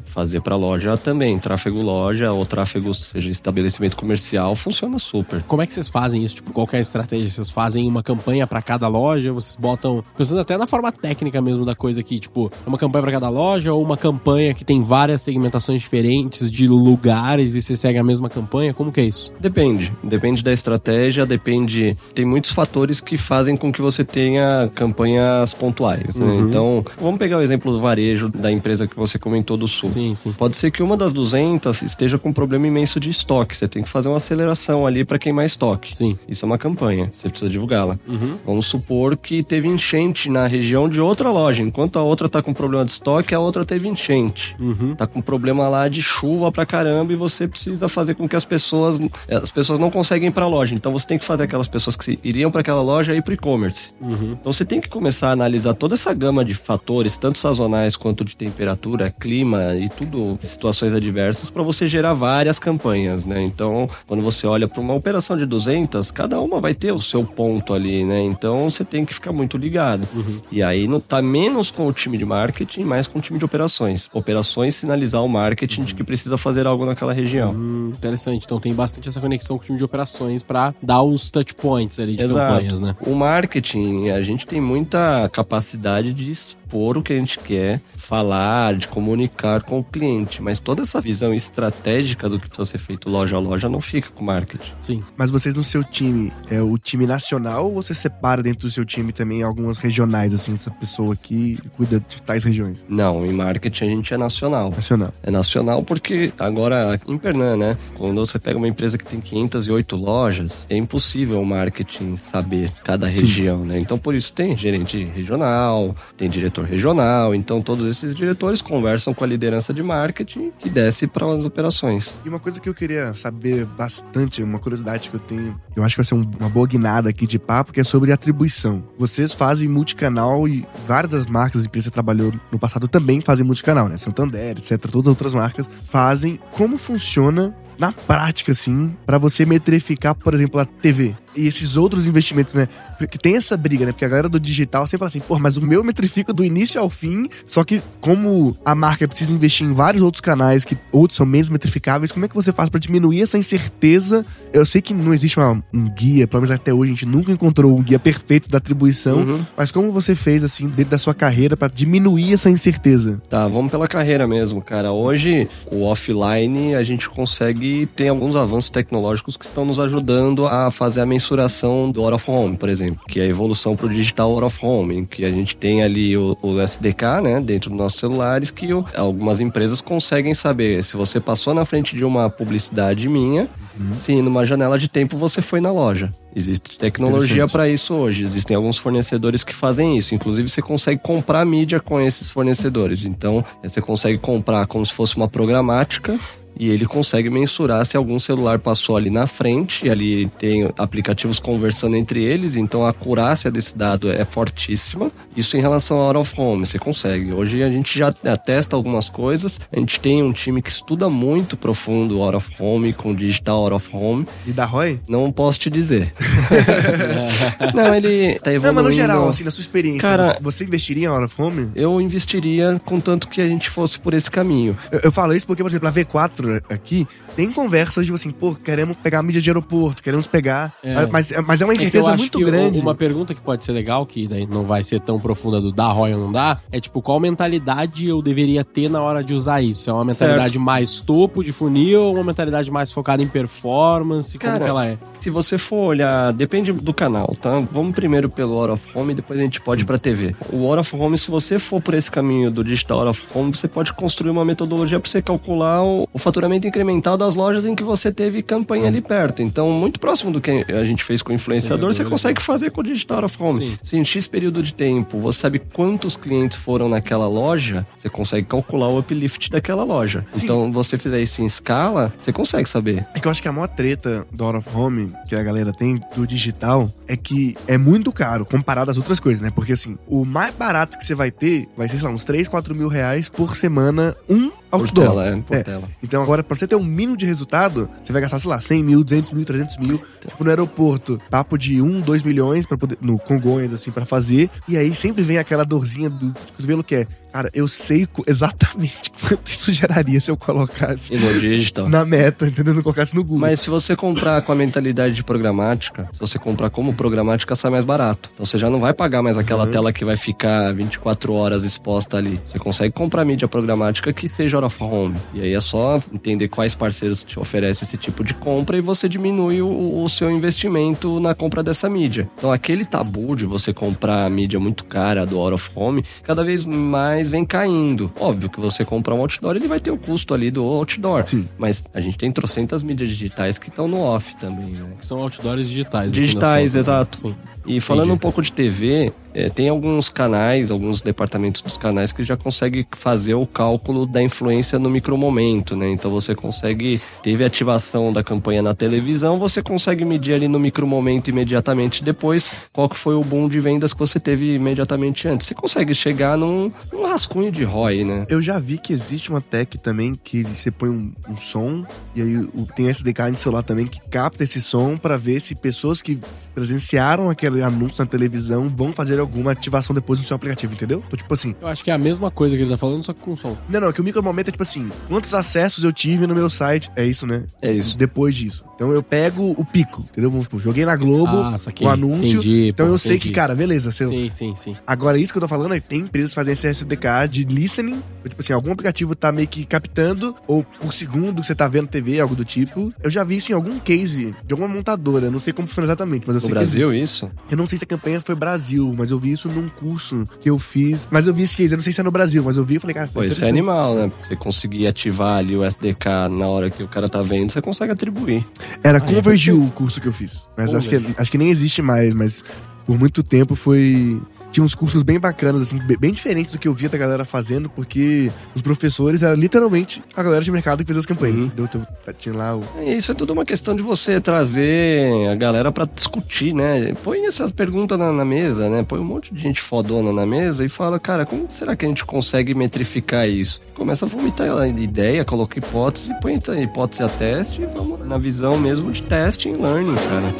Fazer pra loja também. Tráfego loja ou tráfego, seja estabelecimento comercial, funciona super. Como é que vocês fazem isso? Tipo, qual que é a estratégia? Vocês fazem uma campanha pra cada loja? Vocês botam. Pensando até na forma técnica mesmo da coisa aqui, tipo, é uma campanha pra cada loja ou uma campanha que tem várias segmentações diferentes de lugares e você segue a mesma campanha? Como que é isso? Depende. Depende da estratégia, depende. Tem muitos fatores que fazem com que você tenha campanhas pontuais. né? Então, vamos pegar o exemplo do varejo da empresa que você comentou do Sul. Sim, sim. Pode ser que uma das 200 esteja com um problema imenso de estoque. Você tem que fazer uma aceleração ali para queimar estoque. Sim. Isso é uma campanha, você precisa divulgá-la. Vamos supor que teve enchente na região de outra loja. Enquanto a outra tá com problema de estoque, a outra teve enchente. Tá com problema lá de chuva pra caramba e você precisa fazer com que as pessoas. As pessoas não conseguem ir pra loja. Então você tem que fazer aquelas pessoas que iriam para aquela loja ir pro e-commerce. Então você tem que começar a analisar toda essa gama de fatores, tanto sazonais quanto de temperatura, clima e tudo, situações adversas, para você gerar várias campanhas, né? Então, quando você olha para uma operação de 200, cada uma vai ter o seu ponto ali, né? Então você tem que ficar muito ligado. E aí não tá menos com o time de marketing, mais com o time de operações. Operações sinalizar o marketing de que precisa fazer algo naquela região. Hum, interessante. Então tem bastante essa conexão com o time de operações dar os touch points ali de campanhas, né? O marketing, a gente tem muita capacidade de expor o que a gente quer, falar, de comunicar com o cliente, mas toda essa visão estratégica do que precisa ser feito loja a loja não fica com o marketing. Sim. Mas vocês no seu time, é o time nacional ou você separa dentro do seu time também algumas regionais, assim, essa pessoa aqui cuida de tais regiões? Não, em marketing a gente é nacional. Nacional. É nacional porque agora em Pernambuco, né? Quando você pega uma empresa que tem 508 lojas, é impossível o marketing saber cada região, né? Então por isso tem gerente regional, tem diretor diretor regional. Então, todos esses diretores conversam com a liderança de marketing que desce para as operações. E uma coisa que eu queria saber bastante, uma curiosidade que eu tenho, eu acho que vai ser um, uma boa guinada aqui de papo, que é sobre atribuição. Vocês fazem multicanal e várias das marcas e que você trabalhou no passado também fazem multicanal, né? Santander, etc. Todas as outras marcas fazem. Como funciona na prática, assim, para você metrificar, por exemplo, a TV? E esses outros investimentos, né? Porque tem essa briga, né? Porque a galera do digital sempre fala assim, pô, mas o meu metrifica do início ao fim, só que como a marca precisa investir em vários outros canais que outros são menos metrificáveis, como é que você faz para diminuir essa incerteza? Eu sei que não existe uma, um guia, pelo menos até hoje a gente nunca encontrou um guia perfeito da atribuição, uhum. mas como você fez, assim, dentro da sua carreira para diminuir essa incerteza? Tá, vamos pela carreira mesmo, cara. Hoje, o offline, a gente consegue ter alguns avanços tecnológicos que estão nos ajudando a fazer a mensuração mensuração do out of home, por exemplo, que é a evolução para o digital out of home, em que a gente tem ali o, o SDK, né, dentro dos nossos celulares, que o, algumas empresas conseguem saber se você passou na frente de uma publicidade minha, uhum. se numa janela de tempo você foi na loja. Existe tecnologia para isso hoje. Existem alguns fornecedores que fazem isso. Inclusive, você consegue comprar mídia com esses fornecedores. Então, você consegue comprar como se fosse uma programática e ele consegue mensurar se algum celular passou ali na frente, e ali tem aplicativos conversando entre eles, então a acurácia desse dado é fortíssima. Isso em relação ao out of home, você consegue. Hoje a gente já testa algumas coisas, a gente tem um time que estuda muito profundo out of home com digital out of home. E da ROI? Não posso te dizer. não, ele tá evoluindo. Não, mas no geral, assim, na sua experiência, Cara, você investiria em out of home? Eu investiria contanto que a gente fosse por esse caminho. Eu, eu falo isso porque, por exemplo, a V4 aqui, tem conversas de assim, pô, queremos pegar a mídia de aeroporto, queremos pegar. É. Mas, mas é uma é incerteza é muito grande. Uma pergunta que pode ser legal, que daí não vai ser tão profunda do dar ROI ou não dá, é tipo, qual mentalidade eu deveria ter na hora de usar isso? É uma mentalidade certo. mais topo de funil ou uma mentalidade mais focada em performance? Cara, como que ela é? Se você for olhar, depende do canal, tá? Vamos primeiro pelo Out of Home e depois a gente pode ir pra TV. O Out of Home, se você for por esse caminho do digital Out of Home, você pode construir uma metodologia para você calcular o, o faturamento incremental das lojas em que você teve campanha ali perto. Então, muito próximo do que a gente fez com o influenciador, você consegue fazer com o Digital of Home. Sim. Se em X período de tempo você sabe quantos clientes foram naquela loja, você consegue calcular o uplift daquela loja. Sim. Então, você fizer isso em escala, você consegue saber. É que eu acho que a maior treta do Out of Home que a galera tem do digital é que é muito caro comparado às outras coisas, né? Porque assim, o mais barato que você vai ter vai ser, sei lá, uns 3, 4 mil reais por semana, um outdoor. Por tela, é, por é. Então agora, pra você ter um mínimo de resultado, você vai gastar, sei lá, 100 mil, 200 mil, 300 mil. Tipo, no aeroporto, papo de 1, 2 milhões para poder, no Congonhas, assim, para fazer. E aí sempre vem aquela dorzinha do cotovelo que é, Cara, eu sei exatamente quanto isso geraria se eu colocasse digital. na meta, entendeu? Não colocasse no Google. Mas se você comprar com a mentalidade de programática, se você comprar como programática, sai mais barato. Então você já não vai pagar mais aquela uhum. tela que vai ficar 24 horas exposta ali. Você consegue comprar mídia programática que seja hora home. E aí é só entender quais parceiros te oferecem esse tipo de compra e você diminui o, o seu investimento na compra dessa mídia. Então aquele tabu de você comprar mídia muito cara do out of home, cada vez mais vem caindo. Óbvio que você comprar um outdoor, ele vai ter o custo ali do outdoor. Sim. Mas a gente tem trocentas mídias digitais que estão no off também, né? Que são outdoors digitais. Digitais, exato. Sim. E falando Entendi. um pouco de TV, é, tem alguns canais, alguns departamentos dos canais que já conseguem fazer o cálculo da influência no micromomento, né? Então você consegue, teve ativação da campanha na televisão, você consegue medir ali no micromomento imediatamente depois qual que foi o boom de vendas que você teve imediatamente antes. Você consegue chegar num, num rascunho de ROI, né? Eu já vi que existe uma tech também que você põe um, um som e aí tem SDK de celular também que capta esse som para ver se pessoas que presenciaram aquele anúncio na televisão vão fazer alguma ativação depois no seu aplicativo, entendeu? Então, tipo assim. Eu acho que é a mesma coisa que ele tá falando, só que com som. Não, não, é que o micromomento é tipo assim: quantos acessos eu tive no meu site? É isso, né? É isso. Depois disso. Então eu pego o pico, entendeu? Vamos supor, joguei na Globo ah, o anúncio. Entendi, então pô, eu sei que, cara, beleza. Seu... Sim, sim, sim. Agora, isso que eu tô falando é que tem empresas que fazem esse SDK de listening. Tipo assim, algum aplicativo tá meio que captando, ou por segundo que você tá vendo TV, algo do tipo. Eu já vi isso em algum case de alguma montadora. Não sei como funciona exatamente, mas eu no sei Brasil, isso? Eu não sei se a campanha foi Brasil, mas eu vi isso num curso que eu fiz. Mas eu vi esse case, eu não sei se é no Brasil, mas eu vi e falei, cara, Pô, isso é animal, né? Você conseguir ativar ali o SDK na hora que o cara tá vendo, você consegue atribuir. Era ah, Converge é o curso que eu fiz. Mas acho que, acho que nem existe mais, mas por muito tempo foi tinha uns cursos bem bacanas, assim, be- bem diferentes do que eu via da galera fazendo, porque os professores eram literalmente a galera de mercado que fez as campanhas. Deu, teu- tinha lá o. Isso é tudo uma questão de você trazer a galera pra discutir, né? Põe essas perguntas na, na mesa, né? Põe um monte de gente fodona na mesa e fala, cara, como será que a gente consegue metrificar isso? Começa a vomitar a ideia, coloca hipótese, põe a hipótese a teste e vamos na visão mesmo de teste e learning, cara.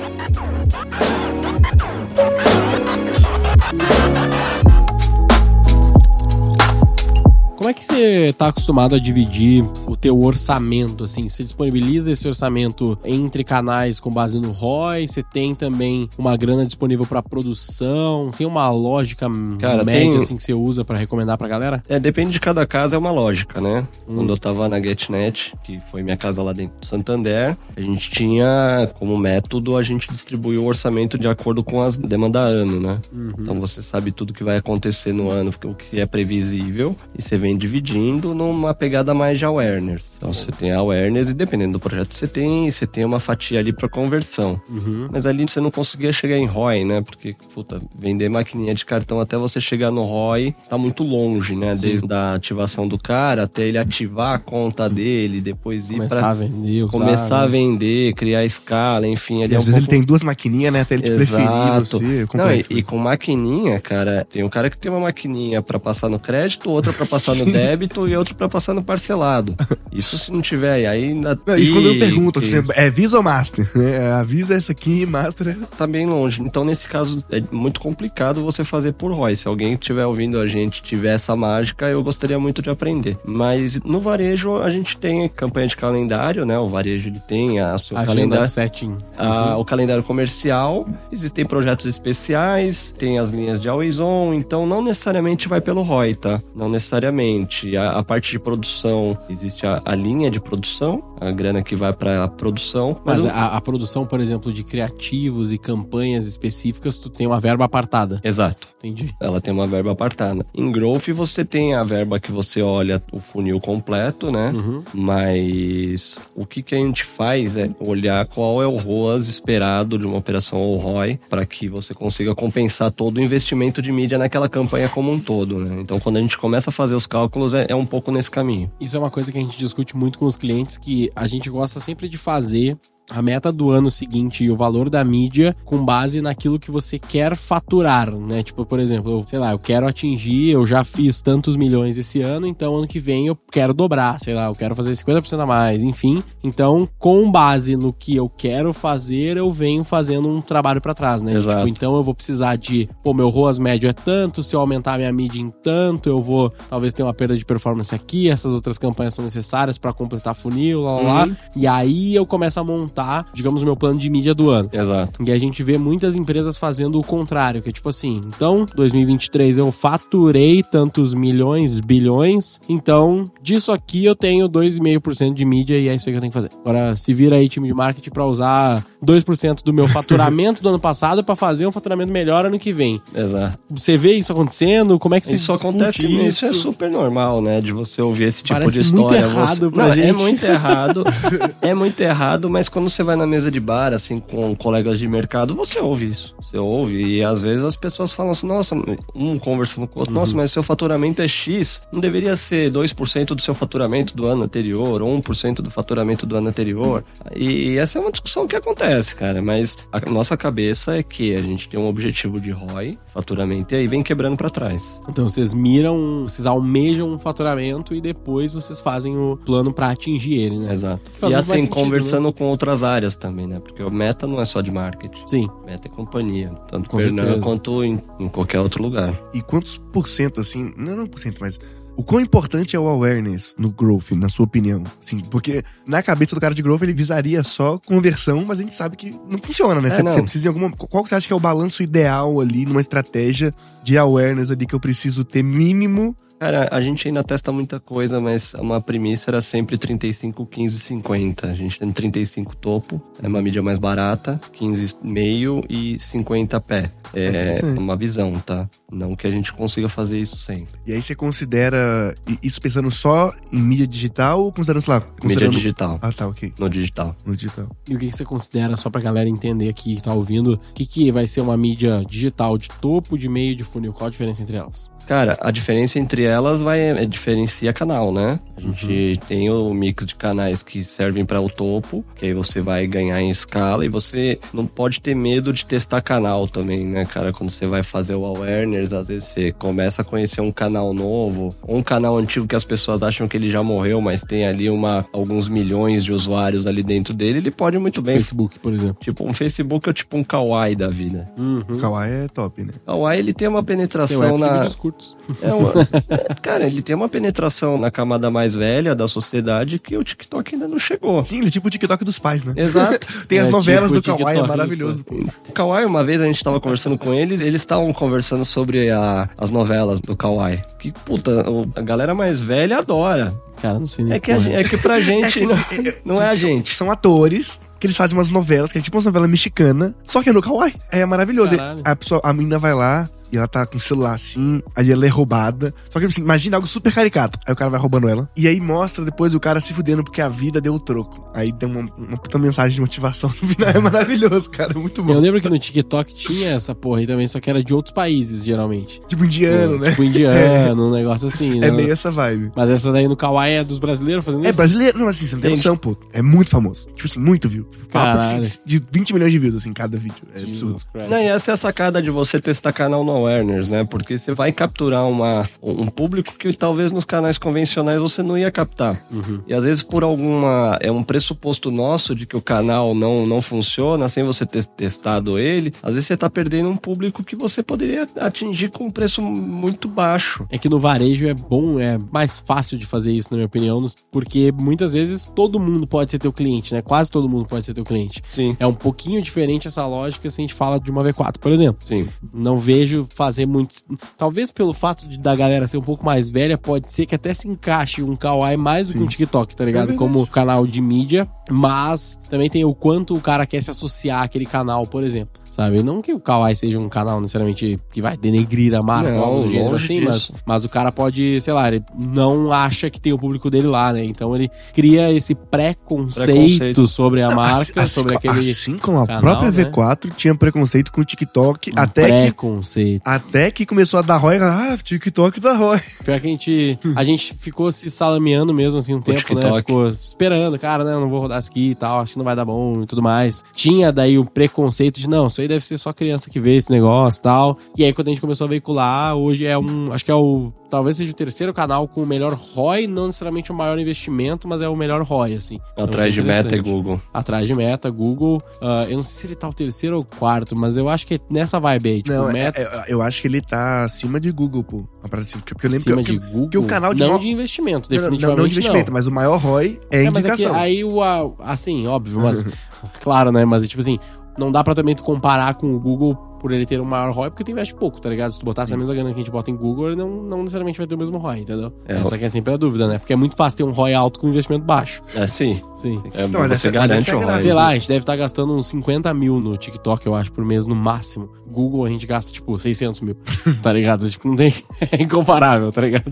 Como é que você tá acostumado a dividir o teu orçamento, assim? Você disponibiliza esse orçamento entre canais com base no ROI? Você tem também uma grana disponível pra produção? Tem uma lógica Cara, média, tem- assim, que você usa pra recomendar pra galera? É, depende de cada casa, é uma lógica, né? Quando eu tava na GetNet, que foi minha casa lá dentro do Santander, a gente tinha como método a gente distribuir o orçamento de acordo com as demanda ano, né? Então você sabe tudo que vai acontecer no ano, o que é previsível, e você vem dividindo numa pegada mais de awareness. Então você tem awareness e dependendo do projeto que você tem, você tem uma fatia ali para conversão. Mas ali você não conseguia chegar em ROI, né? Porque, puta, vender maquininha de cartão até você chegar no ROI tá muito longe, né? Desde a ativação do cara até ele ativar a conta dele, depois ir Começar pra a vender, usar, começar a né? vender, criar escala, enfim, E é às um vezes pouco... ele tem duas maquininhas, né? Até ele te preferir Exato. você. é Não, e, e com maquininha, cara, tem um cara que tem uma maquininha pra passar no crédito, outra pra passar no débito e outra pra passar no parcelado. Isso se não tiver, aí ainda Não, e quando eu pergunto, você, é Visa ou Master? né? Avisa essa aqui, Master é... tá bem longe. Então, nesse caso, é muito complicado você fazer por ROI. Se alguém estiver ouvindo a gente tiver essa mágica, eu gostaria muito de aprender. Mas no varejo, a gente tem campanha de calendário, né? O varejo ele tem a seu Agenda calendário. setting. a- o calendário comercial, existem projetos especiais, tem as linhas de always on, então não necessariamente vai pelo ROI, tá? Não necessariamente. A, a parte de produção, existe a, a linha de produção, a grana que vai pra produção, mas, Mas a, a produção, por exemplo, de criativos e campanhas específicas, tu tem uma verba apartada. Exato. Entendi. Ela tem uma verba apartada. Em Growth, você tem a verba que você olha o funil completo, né? Mas o que, que a gente faz é olhar qual é o ROAS esperado de uma operação ou ROI para que você consiga compensar todo o investimento de mídia naquela campanha como um todo, né? Então, quando a gente começa a fazer os cálculos, é, é um pouco nesse caminho. Isso é uma coisa que a gente discute muito com os clientes, que a gente gosta sempre de fazer a meta do ano seguinte e o valor da mídia com base naquilo que você quer faturar, né? Tipo, por exemplo, eu, sei lá, eu quero atingir, eu já fiz tantos milhões esse ano, então ano que vem eu quero dobrar, sei lá, eu quero fazer 50% a mais, enfim. Então, com base no que eu quero fazer, eu venho fazendo um trabalho pra trás, né? De, Exato. Tipo, então eu vou precisar de, pô, meu ROAS médio é tanto, se eu aumentar minha mídia em tanto, eu vou talvez ter uma perda de performance aqui, essas outras campanhas são necessárias pra completar funil, lá, lá, lá. E aí eu começo a montar, digamos, o meu plano de mídia do ano. Exato. E a gente vê muitas empresas fazendo o contrário, que é tipo assim, então, 2023 eu faturei tantos milhões, bilhões, então disso aqui eu tenho 2,5% de mídia e é isso aí que eu tenho que fazer. Agora, se vira aí time de marketing pra usar 2% do meu faturamento do ano passado pra fazer um faturamento melhor ano que vem. Exato. Você vê isso acontecendo? Como é que você Isso acontece, isso é super normal, né? De você ouvir esse tipo Parece de muito história. errado você... Não, é gente. muito errado. é muito errado, mas quando você vai na mesa de bar, assim, com colegas de mercado, você ouve isso. Você ouve. E às vezes as pessoas falam assim, nossa, um conversando com o outro, Uhum. nossa, mas seu faturamento é X, não deveria ser 2% do seu faturamento do ano anterior, ou 1% do faturamento do ano anterior. E essa é uma discussão que acontece, cara. Mas a nossa cabeça é que a gente tem um objetivo de ROI, faturamento, e aí vem quebrando pra trás. Então vocês miram, vocês almejam um faturamento e depois vocês fazem o plano pra atingir ele, né? Exato. E assim, sentido, né? conversando com outras áreas também, né? Porque o meta não é só de marketing. Sim. Meta é companhia. Tanto Com certeza. quanto em, em qualquer outro lugar. E quantos por cento, assim, não, não por cento, mas o quão importante é o awareness no growth, na sua opinião? Sim, porque na cabeça do cara de growth ele visaria só conversão, mas a gente sabe que não funciona, né? É, você, não. você precisa de alguma. Qual que você acha que é o balanço ideal ali numa estratégia de awareness ali que eu preciso ter mínimo Cara, a gente ainda testa muita coisa, mas uma premissa era sempre 35, 15, 50. A gente tem 35 topo, é uma mídia mais barata, 15 meio e 50 pé. É uma visão, tá? Não que a gente consiga fazer isso sempre. E aí você considera isso pensando só em mídia digital ou considerando, sei lá, Mídia considerando... digital. Ah, tá, ok. No digital. No digital. E o que, que você considera, só pra galera entender aqui, que tá ouvindo, o que, que vai ser uma mídia digital de topo, de meio, de funil? Qual a diferença entre elas? Cara, a diferença entre elas vai é, diferencia canal, né? A gente tem o mix de canais que servem para o topo, que aí você vai ganhar em escala e você não pode ter medo de testar canal também, né, cara? Quando você vai fazer o awareness, às vezes você começa a conhecer um canal novo, ou um canal antigo que as pessoas acham que ele já morreu, mas tem ali uma alguns milhões de usuários ali dentro dele, ele pode muito bem Facebook, por exemplo. Tipo, um Facebook é tipo um Kawaii da vida. O Kawaii é top, né? Kawaii, ele tem uma penetração de na... curtos. É uma- é, cara, ele tem uma penetração na camada mais velha da sociedade que o TikTok ainda não chegou. Sim, ele é tipo o TikTok dos pais, né? Exato. Tem as É, novelas tipo do Kawaii, é maravilhoso. O Kawaii, uma vez a gente tava conversando com eles, eles estavam conversando sobre a- as novelas do Kawaii. Que, puta, a galera mais velha adora. Cara, não sei nem É que, a porra gen- é que pra gente não, não é a gente. São atores que eles fazem umas novelas, que é tipo uma novela mexicana, só que é no Kawaii. É maravilhoso. Caralho. A, pessoa, a menina vai lá e ela tá com o celular assim, aí ela é roubada. Só que assim, imagina algo super caricato. Aí o cara vai roubando ela. E aí mostra depois o cara se fudendo porque a vida deu o troco. Aí tem uma, uma puta mensagem de motivação no final. É maravilhoso, cara. é Muito bom. Eu lembro que no TikTok tinha essa porra aí também, só que era de outros países, geralmente. Tipo indiano, né? Tipo indiano, um negócio assim, né? É meio essa vibe. Mas essa daí no Kawaii é dos brasileiros fazendo É isso? brasileiro? Não, assim, você não tem noção, pô. É muito famoso. Tipo assim, muito view. Papo Caralho. assim, de 20 milhões de views, assim, cada vídeo. É absurdo. Christ. Não, e essa é a sacada de você testar canal no awareness, né? Porque você vai capturar uma, um público que talvez nos canais convencionais você não ia captar. E às vezes por alguma... É um pressuposto nosso de que o canal não, não funciona sem você ter testado ele. Às vezes você tá perdendo um público que você poderia atingir com um preço muito baixo. É que no varejo é bom, é mais fácil de fazer isso, na minha opinião, porque muitas vezes todo mundo pode ser teu cliente, né? Quase todo mundo pode ser teu cliente. Sim. É um pouquinho diferente essa lógica se a gente fala de uma V4, por exemplo. Sim. Não vejo fazer muito. Talvez pelo fato de, da galera ser um pouco mais velha, pode ser que até se encaixe um Kawaii mais do que um TikTok, tá ligado? verdade. Como canal de mídia, mas também tem o quanto o cara quer se associar àquele canal, por exemplo. Sabe? Não que o Kawaii seja um canal necessariamente que vai denegrir a marca Não, ou algo do gênero assim, mas, disso. mas o cara pode, sei lá, ele não acha que tem o público dele lá, né? Então ele cria esse preconceito, Preconceito. sobre a Não, marca, assim, sobre aquele assim como a canal, própria né? V4 tinha preconceito com o TikTok, um até que preconceito. até que começou a dar ROI, ah, TikTok dá ROI. Pior que a gente, a gente ficou se salameando mesmo, assim, um tempo, né? TikTok. Ficou esperando, cara, né? Eu não vou rodar isso aqui e tal, acho que não vai dar bom e tudo mais. Tinha daí o preconceito de, não, isso aí deve ser só criança que vê esse negócio e tal. E aí, quando a gente começou a veicular, hoje é um, acho que é o, talvez seja o terceiro canal com o melhor ROI, não necessariamente o maior investimento, mas é o melhor ROI, assim. Então, Atrás é de Meta e interessante. Google. Atrás de Meta, Google. ah, eu não sei se ele tá o terceiro ou o quarto, mas eu acho que é nessa vibe aí. Tipo, Não, é- Meta é- eu acho que ele tá acima de Google, pô. Assim, porque, eu lembro acima que, de Google. que o canal de não mo- de investimento, Não, não, definitivamente não de investimento, mas o maior ROI é É, mas é que indicação. aí o. Assim, óbvio, mas. claro, né? Mas tipo assim, não dá pra também comparar com o Google por ele ter um maior ROI, porque tu investe pouco, tá ligado? Se tu botasse a mesma grana que a gente bota em Google, ele não, não necessariamente vai ter o mesmo ROI, entendeu? É, Essa que é sempre a dúvida, né? Porque é muito fácil ter um ROI alto com investimento baixo. É, sim. Sim. É, Não, mas você garante é o graça. ROI. Sei lá, a gente deve estar gastando uns 50 mil no TikTok, eu acho, por mês, no máximo. Google a gente gasta, tipo, 600 mil, tá ligado? Tipo, não tem... É incomparável, tá ligado?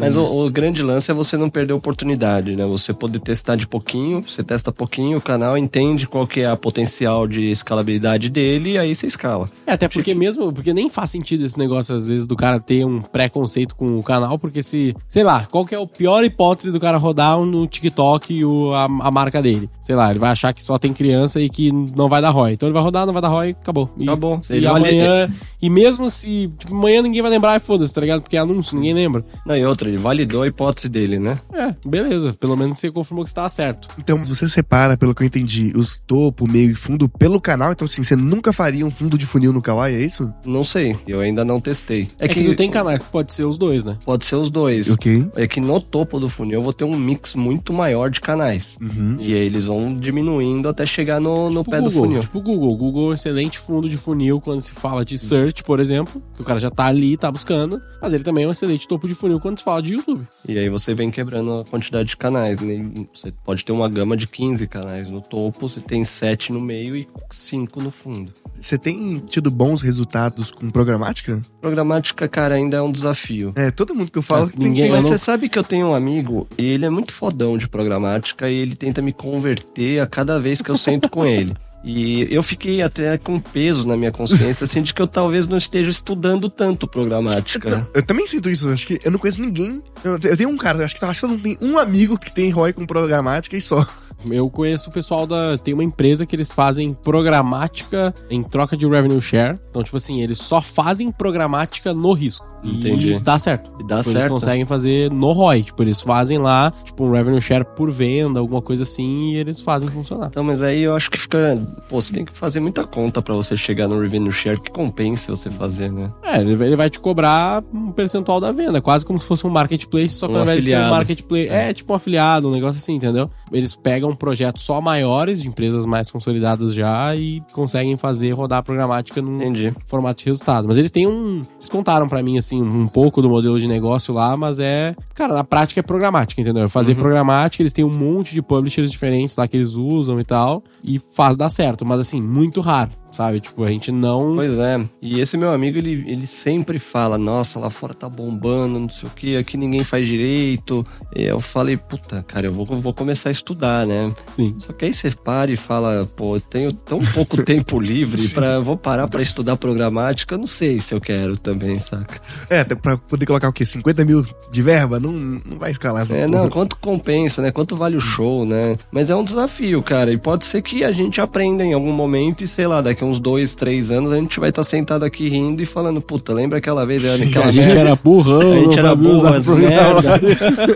Mas o, o grande lance é você não perder a oportunidade, né? Você poder testar de pouquinho, você testa pouquinho, o canal entende qual que é a potencial de escalabilidade dele e aí você escala. É, até porque mesmo, porque nem faz sentido esse negócio, às vezes, do cara ter um preconceito com o canal, porque se, sei lá, qual que é a pior hipótese do cara rodar no TikTok o, a, a marca dele? Sei lá, ele vai achar que só tem criança e que não vai dar ROI. Então ele vai rodar, não vai dar ROI, acabou. E, Acabou. E Ele vale- amanhã, e mesmo se, tipo, amanhã ninguém vai lembrar, foda-se, tá ligado? Porque é anúncio, ninguém lembra. Não, e outra, ele validou a hipótese dele, né? É, beleza, pelo menos você confirmou que estava certo. Então, se você separa, pelo que eu entendi, os topo, meio e fundo pelo canal, então assim, você nunca faria um fundo de funil no Kawaii, é isso? Não sei, eu ainda não testei. É, que, tem canais que pode ser os dois, né? Pode ser os dois. Ok. É que no topo do funil eu vou ter um mix muito maior de canais. Uhum. E aí eles vão diminuindo até chegar no, no Tipo pé o do Google, funil. Tipo o Google. O Google é um excelente fundo de funil quando se fala de search, por exemplo, que o cara já tá ali, tá buscando, mas ele também é um excelente topo de funil quando se fala de YouTube. E aí você vem quebrando a quantidade de canais. Né? Você pode ter uma gama de 15 canais no topo, você tem 7 no meio e 5 no fundo. Você tem tido bons resultados com programática? Programática, cara, ainda é um desafio. É, todo mundo que eu falo que tem ninguém- que Mas eu você sabe que eu tenho um amigo e ele é muito fodão de programática e ele tenta me converter a cada vez que eu sento com ele. E eu fiquei até com peso na minha consciência, assim, de que eu talvez não esteja estudando tanto programática. Eu também sinto isso, acho que eu não conheço ninguém. Eu, eu tenho um cara, acho que acho que eu não tenho um amigo que tem ROI com programática e só. Eu conheço o pessoal da. Tem uma empresa que eles fazem programática em troca de revenue share. Então, tipo assim, eles só fazem programática no risco. Entendi. E dá certo. E dá Tipo, certo. Eles conseguem fazer no ROI. Tipo, eles fazem lá, tipo, um revenue share por venda, alguma coisa assim, e eles fazem funcionar. Então, mas aí eu acho que fica. Pô, você tem que fazer muita conta pra você chegar no revenue share que compense você fazer, né? É, ele vai, te cobrar um percentual da venda, quase como se fosse um marketplace, só que Um ao invés de ser um marketplace, é tipo um afiliado, um negócio assim, entendeu? Eles pegam projetos só maiores, de empresas mais consolidadas já, e conseguem fazer rodar a programática num Entendi. formato de resultado. Mas eles têm um. Eles contaram pra mim, assim, um pouco do modelo de negócio lá, mas é. Cara, na prática é programática, entendeu? Fazer programática, eles têm um monte de publishers diferentes lá que eles usam e tal, e faz dar certo, mas assim, muito raro, sabe? Tipo, a gente não. Pois é. E esse meu amigo, ele, ele sempre fala: Nossa, lá fora tá bombando, não sei o que, aqui ninguém faz direito. E eu falei: Puta, cara, eu vou, vou começar a estudar, né? Sim. Só que aí você para e fala: Pô, eu tenho tão pouco tempo livre pra. Vou parar pra estudar programática. Eu não sei se eu quero também, saca? É, pra poder colocar o quê? 50 mil de verba? Não, não vai escalar essa É, porra. não, quanto compensa, né? Quanto vale o show, né? Mas é um desafio, cara. E pode ser que a gente aprenda em algum momento e, sei lá, daqui uns dois, três anos a gente vai estar sentado aqui rindo e falando, puta, lembra aquela vez? Que aquela a gente merda? era burrão, A não gente era burro, mas merda.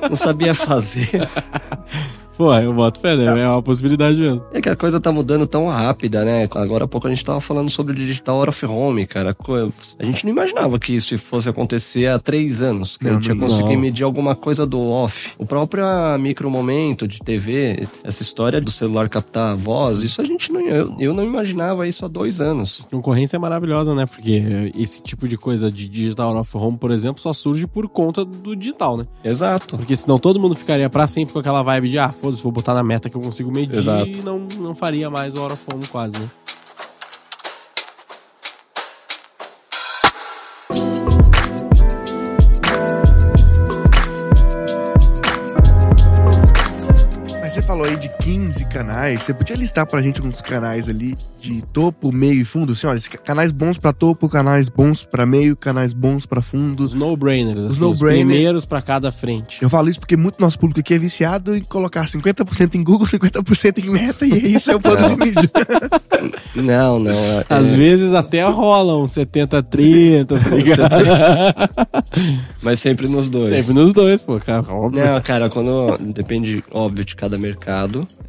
Não sabia fazer. Pô, eu boto fé, né? É uma possibilidade mesmo. É que a coisa tá mudando tão rápida, né? Agora há pouco a gente tava falando sobre o digital out of home, cara. A gente não imaginava que isso fosse acontecer há três anos. Que a gente ia conseguir Não. medir alguma coisa do off. O próprio micro momento de TV, essa história do celular captar a voz, isso a gente não. Eu, eu não imaginava isso há dois anos. Concorrência é maravilhosa, né? Porque esse tipo de coisa de digital off home, por exemplo, só surge por conta do digital, né? Exato. Porque senão todo mundo ficaria pra sempre com aquela vibe de, ah, foda-se, vou botar na meta que eu consigo medir Exato. e não, não faria mais o of home quase, né? Falou aí de 15 canais. Você podia listar pra gente alguns canais ali de topo, meio e fundo? Assim, olha, canais bons pra topo, canais bons pra meio, canais bons pra fundo. Os no-brainers, assim, os, primeiros pra cada frente. Eu falo isso porque muito nosso público aqui é viciado em colocar 50% em Google, 50% em meta, e é isso é o plano de mídia. Não, não. é- Às vezes até rolam 70-30, tá ligado? Mas sempre nos dois. Sempre nos dois, pô, cara, óbvio. Não, cara, quando. Depende, óbvio, de cada mercado.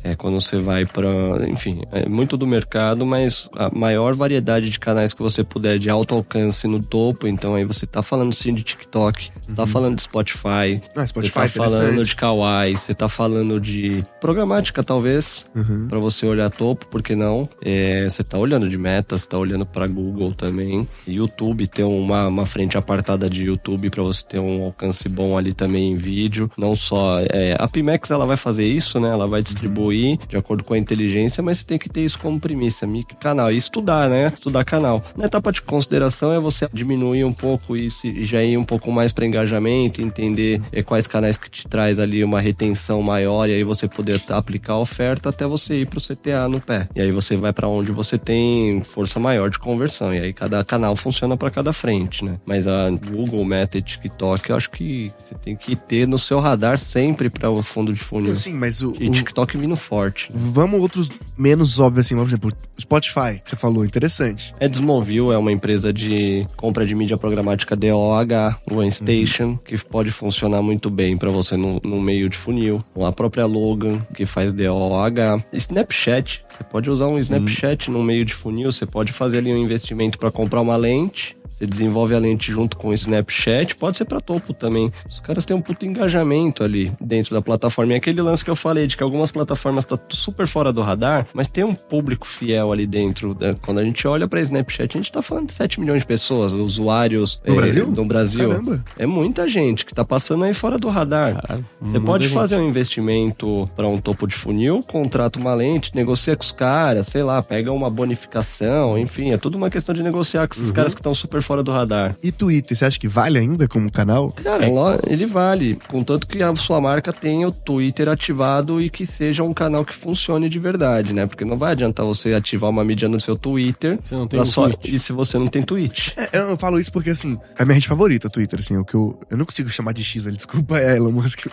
É quando você vai pra. Enfim, é muito do mercado, mas a maior variedade de canais que você puder de alto alcance no topo. Então aí você tá falando sim de TikTok, você tá falando de Spotify, Ah, Spotify, você tá falando de Kawaii, você tá falando de programática, talvez, pra você olhar topo, por que não? É, você tá olhando de metas, tá olhando pra Google também. YouTube tem uma, uma frente apartada de YouTube pra você ter um alcance bom ali também em vídeo. Não só. É, a Pimax ela vai fazer isso, né? Ela vai distribuir de acordo com a inteligência, mas você tem que ter isso como mic canal. E estudar, né? Estudar canal. Na etapa de consideração é você diminuir um pouco isso e já ir um pouco mais para engajamento, entender é, quais canais que te traz ali uma retenção maior e aí você poder aplicar a oferta até você ir pro CTA no pé. E aí você vai para onde você tem força maior de conversão. E aí cada canal funciona para cada frente, né? Mas a Google, Meta e TikTok, eu acho que você tem que ter no seu radar sempre para o fundo de funil. Sim, mas o, o- TikTok vindo forte. Vamos outros menos óbvios, assim, por exemplo, Spotify, que você falou, interessante. A Desmovil é uma empresa de compra de mídia programática DOH, One Station, Uhum. que pode funcionar muito bem para você no, no meio de funil. A própria Logan, que faz DOH. Snapchat, você pode usar um Snapchat no meio de funil, você pode fazer ali um investimento para comprar uma lente. Você desenvolve a lente junto com o Snapchat, pode ser para topo também. Os caras têm um puto engajamento ali dentro da plataforma. E aquele lance que eu falei de que algumas plataformas tá super fora do radar, mas tem um público fiel ali dentro. né? Quando a gente olha para Snapchat, a gente tá falando de 7 milhões de pessoas, usuários No eh, Brasil? no Brasil. Caramba. É muita gente que tá passando aí fora do radar. Caralho, Você pode gente. fazer um investimento para um topo de funil, contrata uma lente, negocia com os caras, sei lá, pega uma bonificação, enfim, é tudo uma questão de negociar com esses Uhum. caras que estão super fora do radar. E Twitter, você acha que vale ainda como canal? Cara, lá, ele vale, contanto que a sua marca tenha o Twitter ativado e que seja um canal que funcione de verdade, né? Porque não vai adiantar você ativar uma mídia no seu Twitter Você não tem um só- e se você não tem tweet. É, eu falo isso porque, assim, é a minha rede favorita, o Twitter, assim, é o que eu... Eu não consigo chamar de X ali, desculpa, é Elon Musk.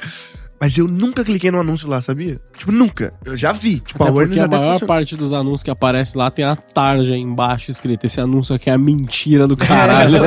Mas eu nunca cliquei no anúncio lá, sabia? Tipo, nunca. Eu já vi. Tipo, Até a Warner porque a até maior funciona. parte dos anúncios que aparece lá tem a tarja embaixo escrita. Esse anúncio aqui é a mentira do caralho.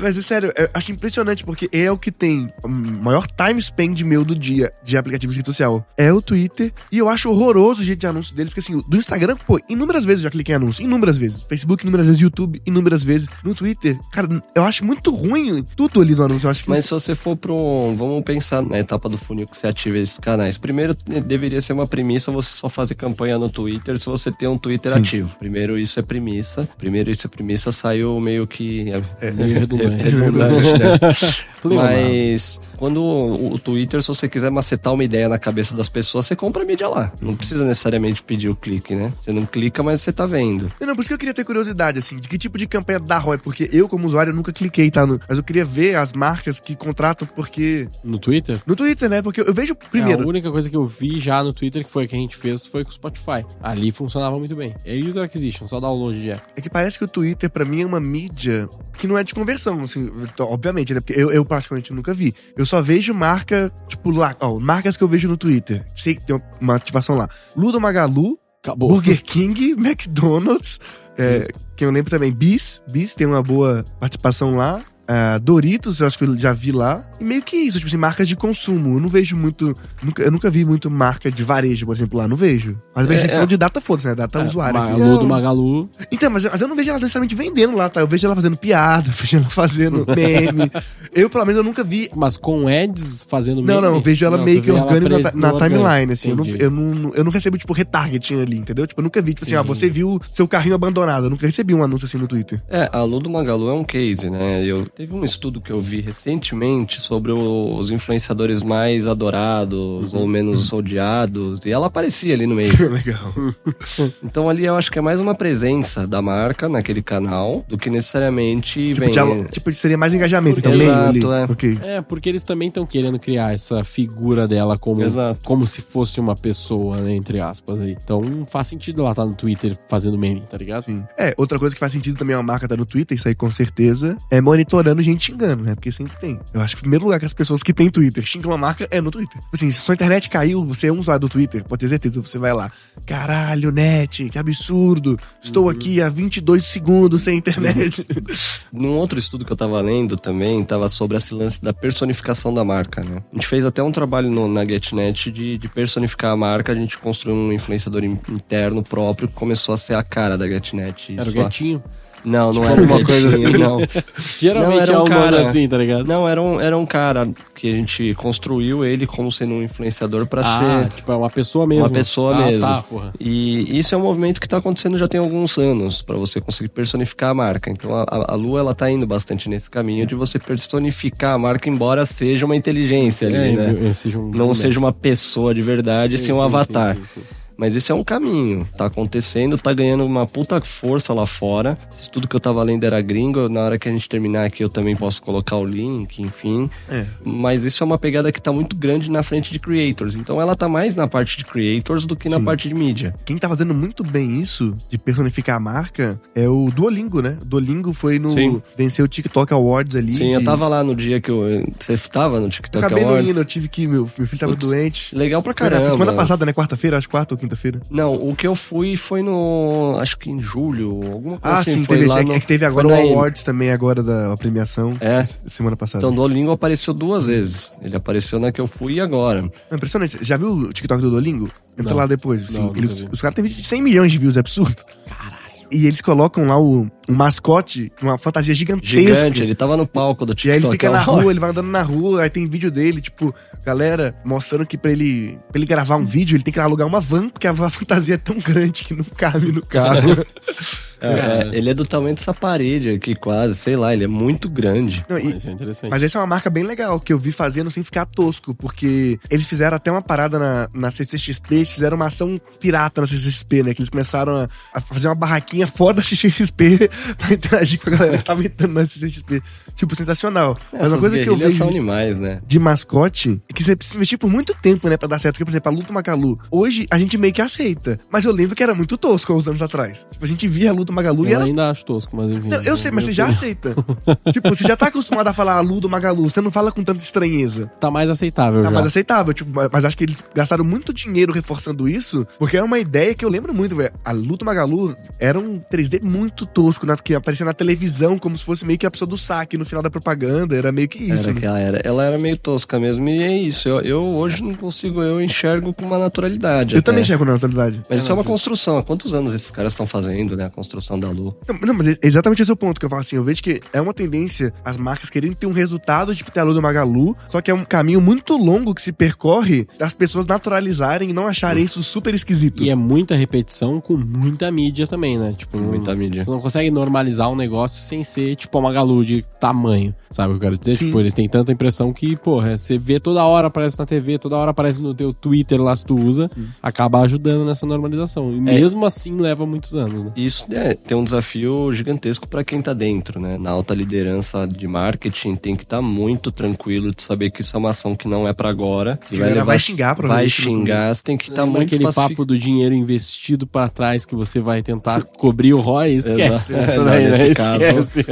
Mas é sério, eu acho impressionante porque é o que tem o maior time spend meu do dia de aplicativo de rede social. É o Twitter. E eu acho horroroso o jeito de anúncio deles, porque assim, do Instagram, pô, inúmeras vezes eu já cliquei em anúncio. Inúmeras vezes. Facebook, inúmeras vezes. YouTube, inúmeras vezes. No Twitter, cara, eu acho muito ruim tudo ali no anúncio. Eu acho que. Mas se você for pro. Vamos pensar na etapa do funil que você ativa esses canais. Primeiro, eh, deveria ser uma premissa você só fazer campanha no Twitter se você tem um Twitter Sim. ativo. Primeiro, isso é premissa. Primeiro, isso é premissa, saiu meio que. É, Meio redundante. redundante, né? Tudo igual, Mas quando o, Twitter, se você quiser macetar uma ideia na cabeça das pessoas, você compra a mídia lá. Não precisa necessariamente pedir o clique, né? Você não clica, mas você tá vendo. Não, não, por isso que eu queria ter curiosidade, assim, de que tipo de campanha dá ROI, porque eu, como usuário, nunca cliquei, tá? No, mas eu queria ver as marcas que contratam, porque. No Twitter? No Twitter, né? Porque eu vejo É, primeiro. a única coisa que eu vi já no Twitter que foi que a gente fez foi com o Spotify. Ali funcionava muito bem. É user acquisition, só download de app. É que parece que o Twitter, pra mim, é uma mídia que não é de conversão, assim, então, obviamente, né? Porque eu, eu praticamente nunca vi. Eu só vejo marca, tipo, lá, ó, marcas que eu vejo no Twitter. Sei que tem uma- uma ativação lá. Ludo Magalu, Acabou. Burger King, McDonald's, é, que eu lembro também, Bis, Bis tem uma boa participação lá. Ah, Doritos, eu acho que eu já vi lá. E meio que isso, tipo assim, marcas de consumo. Eu não vejo muito. Nunca, eu nunca vi muito marca de varejo, por exemplo, lá. Não vejo. Mas a É, é. de data foda-se, né? Data usuário. aqui. Magalu do Magalu. Então, mas, mas eu não vejo ela necessariamente vendendo lá, tá? Eu vejo ela fazendo piada, eu vejo ela fazendo meme. eu, pelo menos, eu nunca vi. Mas com ads fazendo Não, meme? não, eu vejo ela Não, meio que orgânica na, na timeline, assim. Eu não, eu, não, eu não recebo, tipo, retargeting ali, entendeu? Tipo, eu nunca vi, tipo assim, ah, você viu seu carrinho abandonado. Eu nunca recebi um anúncio assim no Twitter. É, a Lu do Magalu é um case, né? Eu teve um estudo que eu vi recentemente sobre os influenciadores mais adorados ou menos odiados, e ela aparecia ali no meio. Legal. Então ali eu acho que é mais uma presença da marca naquele canal do que necessariamente Tipo, vem. tipo, seria mais engajamento, então, Exato, ali. é. Ok. É, porque eles também estão querendo criar essa figura dela como, Exato. como se fosse uma pessoa, né, entre aspas aí. Então faz sentido ela estar no Twitter fazendo meme, tá ligado? Sim. É, outra coisa que faz sentido também é uma marca tá no Twitter, isso aí com certeza, é monitorando gente xingando, né? Porque sempre tem. Eu acho que o primeiro lugar que as pessoas que têm Twitter xingam uma marca é no Twitter. Assim, se sua internet caiu, você é um usuário do Twitter, pode ter certeza, você vai lá. Caralho, net, que absurdo. Estou aqui há 22 segundos sem internet. Num outro estudo que eu tava lendo também, tava sobre esse lance da personificação da marca, né? A gente fez até um trabalho no, na GetNet de, de personificar a marca, a gente construiu um influenciador in- interno próprio que começou a ser a cara da GetNet. Era o gatinho. Não, não era Alguma um coisa assim. não. Geralmente Não, era é um cara- assim, tá ligado? Não, era um, era um cara que a gente construiu ele como sendo um influenciador pra ah, ser tipo, é uma pessoa mesmo. uma pessoa ah, mesmo. Tá, porra. E isso é um movimento que tá acontecendo já tem alguns anos, pra você conseguir personificar a marca. Então a, a- a Lu, ela tá indo bastante nesse caminho de você personificar a marca, embora seja uma inteligência ali, É, né? seja um Não seja uma pessoa de verdade, sim, um sim, avatar. sim, sim, sim. Mas esse é um caminho. Tá acontecendo, tá ganhando uma puta força lá fora. Esse tudo que eu tava lendo era gringo. Na hora que a gente terminar aqui, eu também posso colocar o link, enfim. É. Mas isso é uma pegada que tá muito grande na frente de creators. Então ela tá mais na parte de creators do que na parte de mídia. Quem tá fazendo muito bem isso, de personificar a marca, é o Duolingo, né? O Duolingo foi no. Sim. Venceu o TikTok Awards ali. Sim, eu de- tava lá no dia que eu. Você tava no Eu TikTok acabei não Award? indo, eu tive que. Meu, meu filho tava Putz, doente. Legal pra Foi caramba. semana passada, né? Quarta-feira, acho quarta ou quinta-feira. Não, o que eu fui foi no. Acho que em julho, alguma coisa Ah, assim. sim, teve. É no- que teve agora o. Awards também, agora da premiação. É. Semana passada. Então, o Duolingo apareceu duas vezes. Ele apareceu na que eu fui e agora. É impressionante. Já viu o TikTok do Duolingo? Entra Não. lá depois. Assim, Não, ele- os caras têm vídeo de 100 milhões de views, é absurdo. Caralho. E eles colocam lá o, um mascote, uma fantasia gigantesca. Gigante, ele tava no palco do E TikTok. aí ele fica na rua, ele vai andando na rua, aí tem vídeo dele, tipo, galera mostrando que pra ele, pra ele gravar um vídeo, ele tem que alugar uma van, porque a fantasia é tão grande que não cabe no carro. É, ele é do tamanho dessa parede aqui, quase, sei lá, ele é muito grande. Não, e- Isso é interessante. Mas essa é uma marca bem legal, que eu vi fazendo sem ficar tosco, porque eles fizeram até uma parada na, na CCXP, eles fizeram uma ação pirata na CCXP, né? Que eles começaram a, a fazer uma barraquinha fora da CCXP pra interagir com a galera que tava entrando na CCXP. Tipo, sensacional. Mas uma coisa que eu vejo são animais, né? de mascote é que você precisa investir por muito tempo, né, pra dar certo. Porque, por exemplo, a luta Magalu. Hoje a gente meio que aceita. Mas eu lembro que era muito tosco há uns anos atrás. Tipo, a gente via a luta Magalu e Eu era ainda acho tosco, mas enfim. não, eu sei, mas você já aceita. tipo, você já tá acostumado a falar a Lu do Magalu, você não fala com tanta estranheza. Tá mais aceitável Tá já. mais aceitável, tipo, mas- acho que eles gastaram muito dinheiro reforçando isso, porque é uma ideia que eu lembro muito, velho. A Lu do Magalu era um 3D muito tosco, na, que aparecia na televisão, como se fosse meio que a pessoa do saque no final da propaganda, era meio que isso. Era né? que ela era. Ela era meio tosca mesmo, e é isso. Eu, eu hoje não consigo, eu enxergo com uma naturalidade. Eu até. também enxergo na naturalidade. Mas isso é uma justo. construção. Há quantos anos esses caras estão fazendo, né? A construção da Lu. Não, não, mas é exatamente esse é o ponto que eu falo assim. Eu vejo que é uma tendência as marcas querendo ter um resultado tipo ter a Lu do Magalu, só que é um caminho muito longo que se percorre das pessoas naturalizarem e não acharem isso super esquisito. E é muita repetição com muita mídia também, né? Tipo, Muita mídia. Você não consegue normalizar um negócio sem ser, tipo, uma Magalu de tamanho. Sabe o que eu quero dizer? Sim. Tipo, eles têm tanta impressão que, porra, você vê toda hora, aparece na TV, toda hora aparece no teu Twitter lá se tu usa, acaba ajudando nessa normalização. E mesmo assim leva muitos anos, né? Isso é, tem um desafio gigantesco pra quem tá dentro, né? Na alta liderança de marketing tem que estar muito tranquilo de saber que isso é uma ação que não é pra agora. Que A galera vai xingar, Vai xingar, você tem que estar Lembra muito aquele pacific- papo do dinheiro investido pra trás que você vai tentar cobrir o ROI? Esquece. Exato. Essa Não, daí, né? nesse caso- Esquece.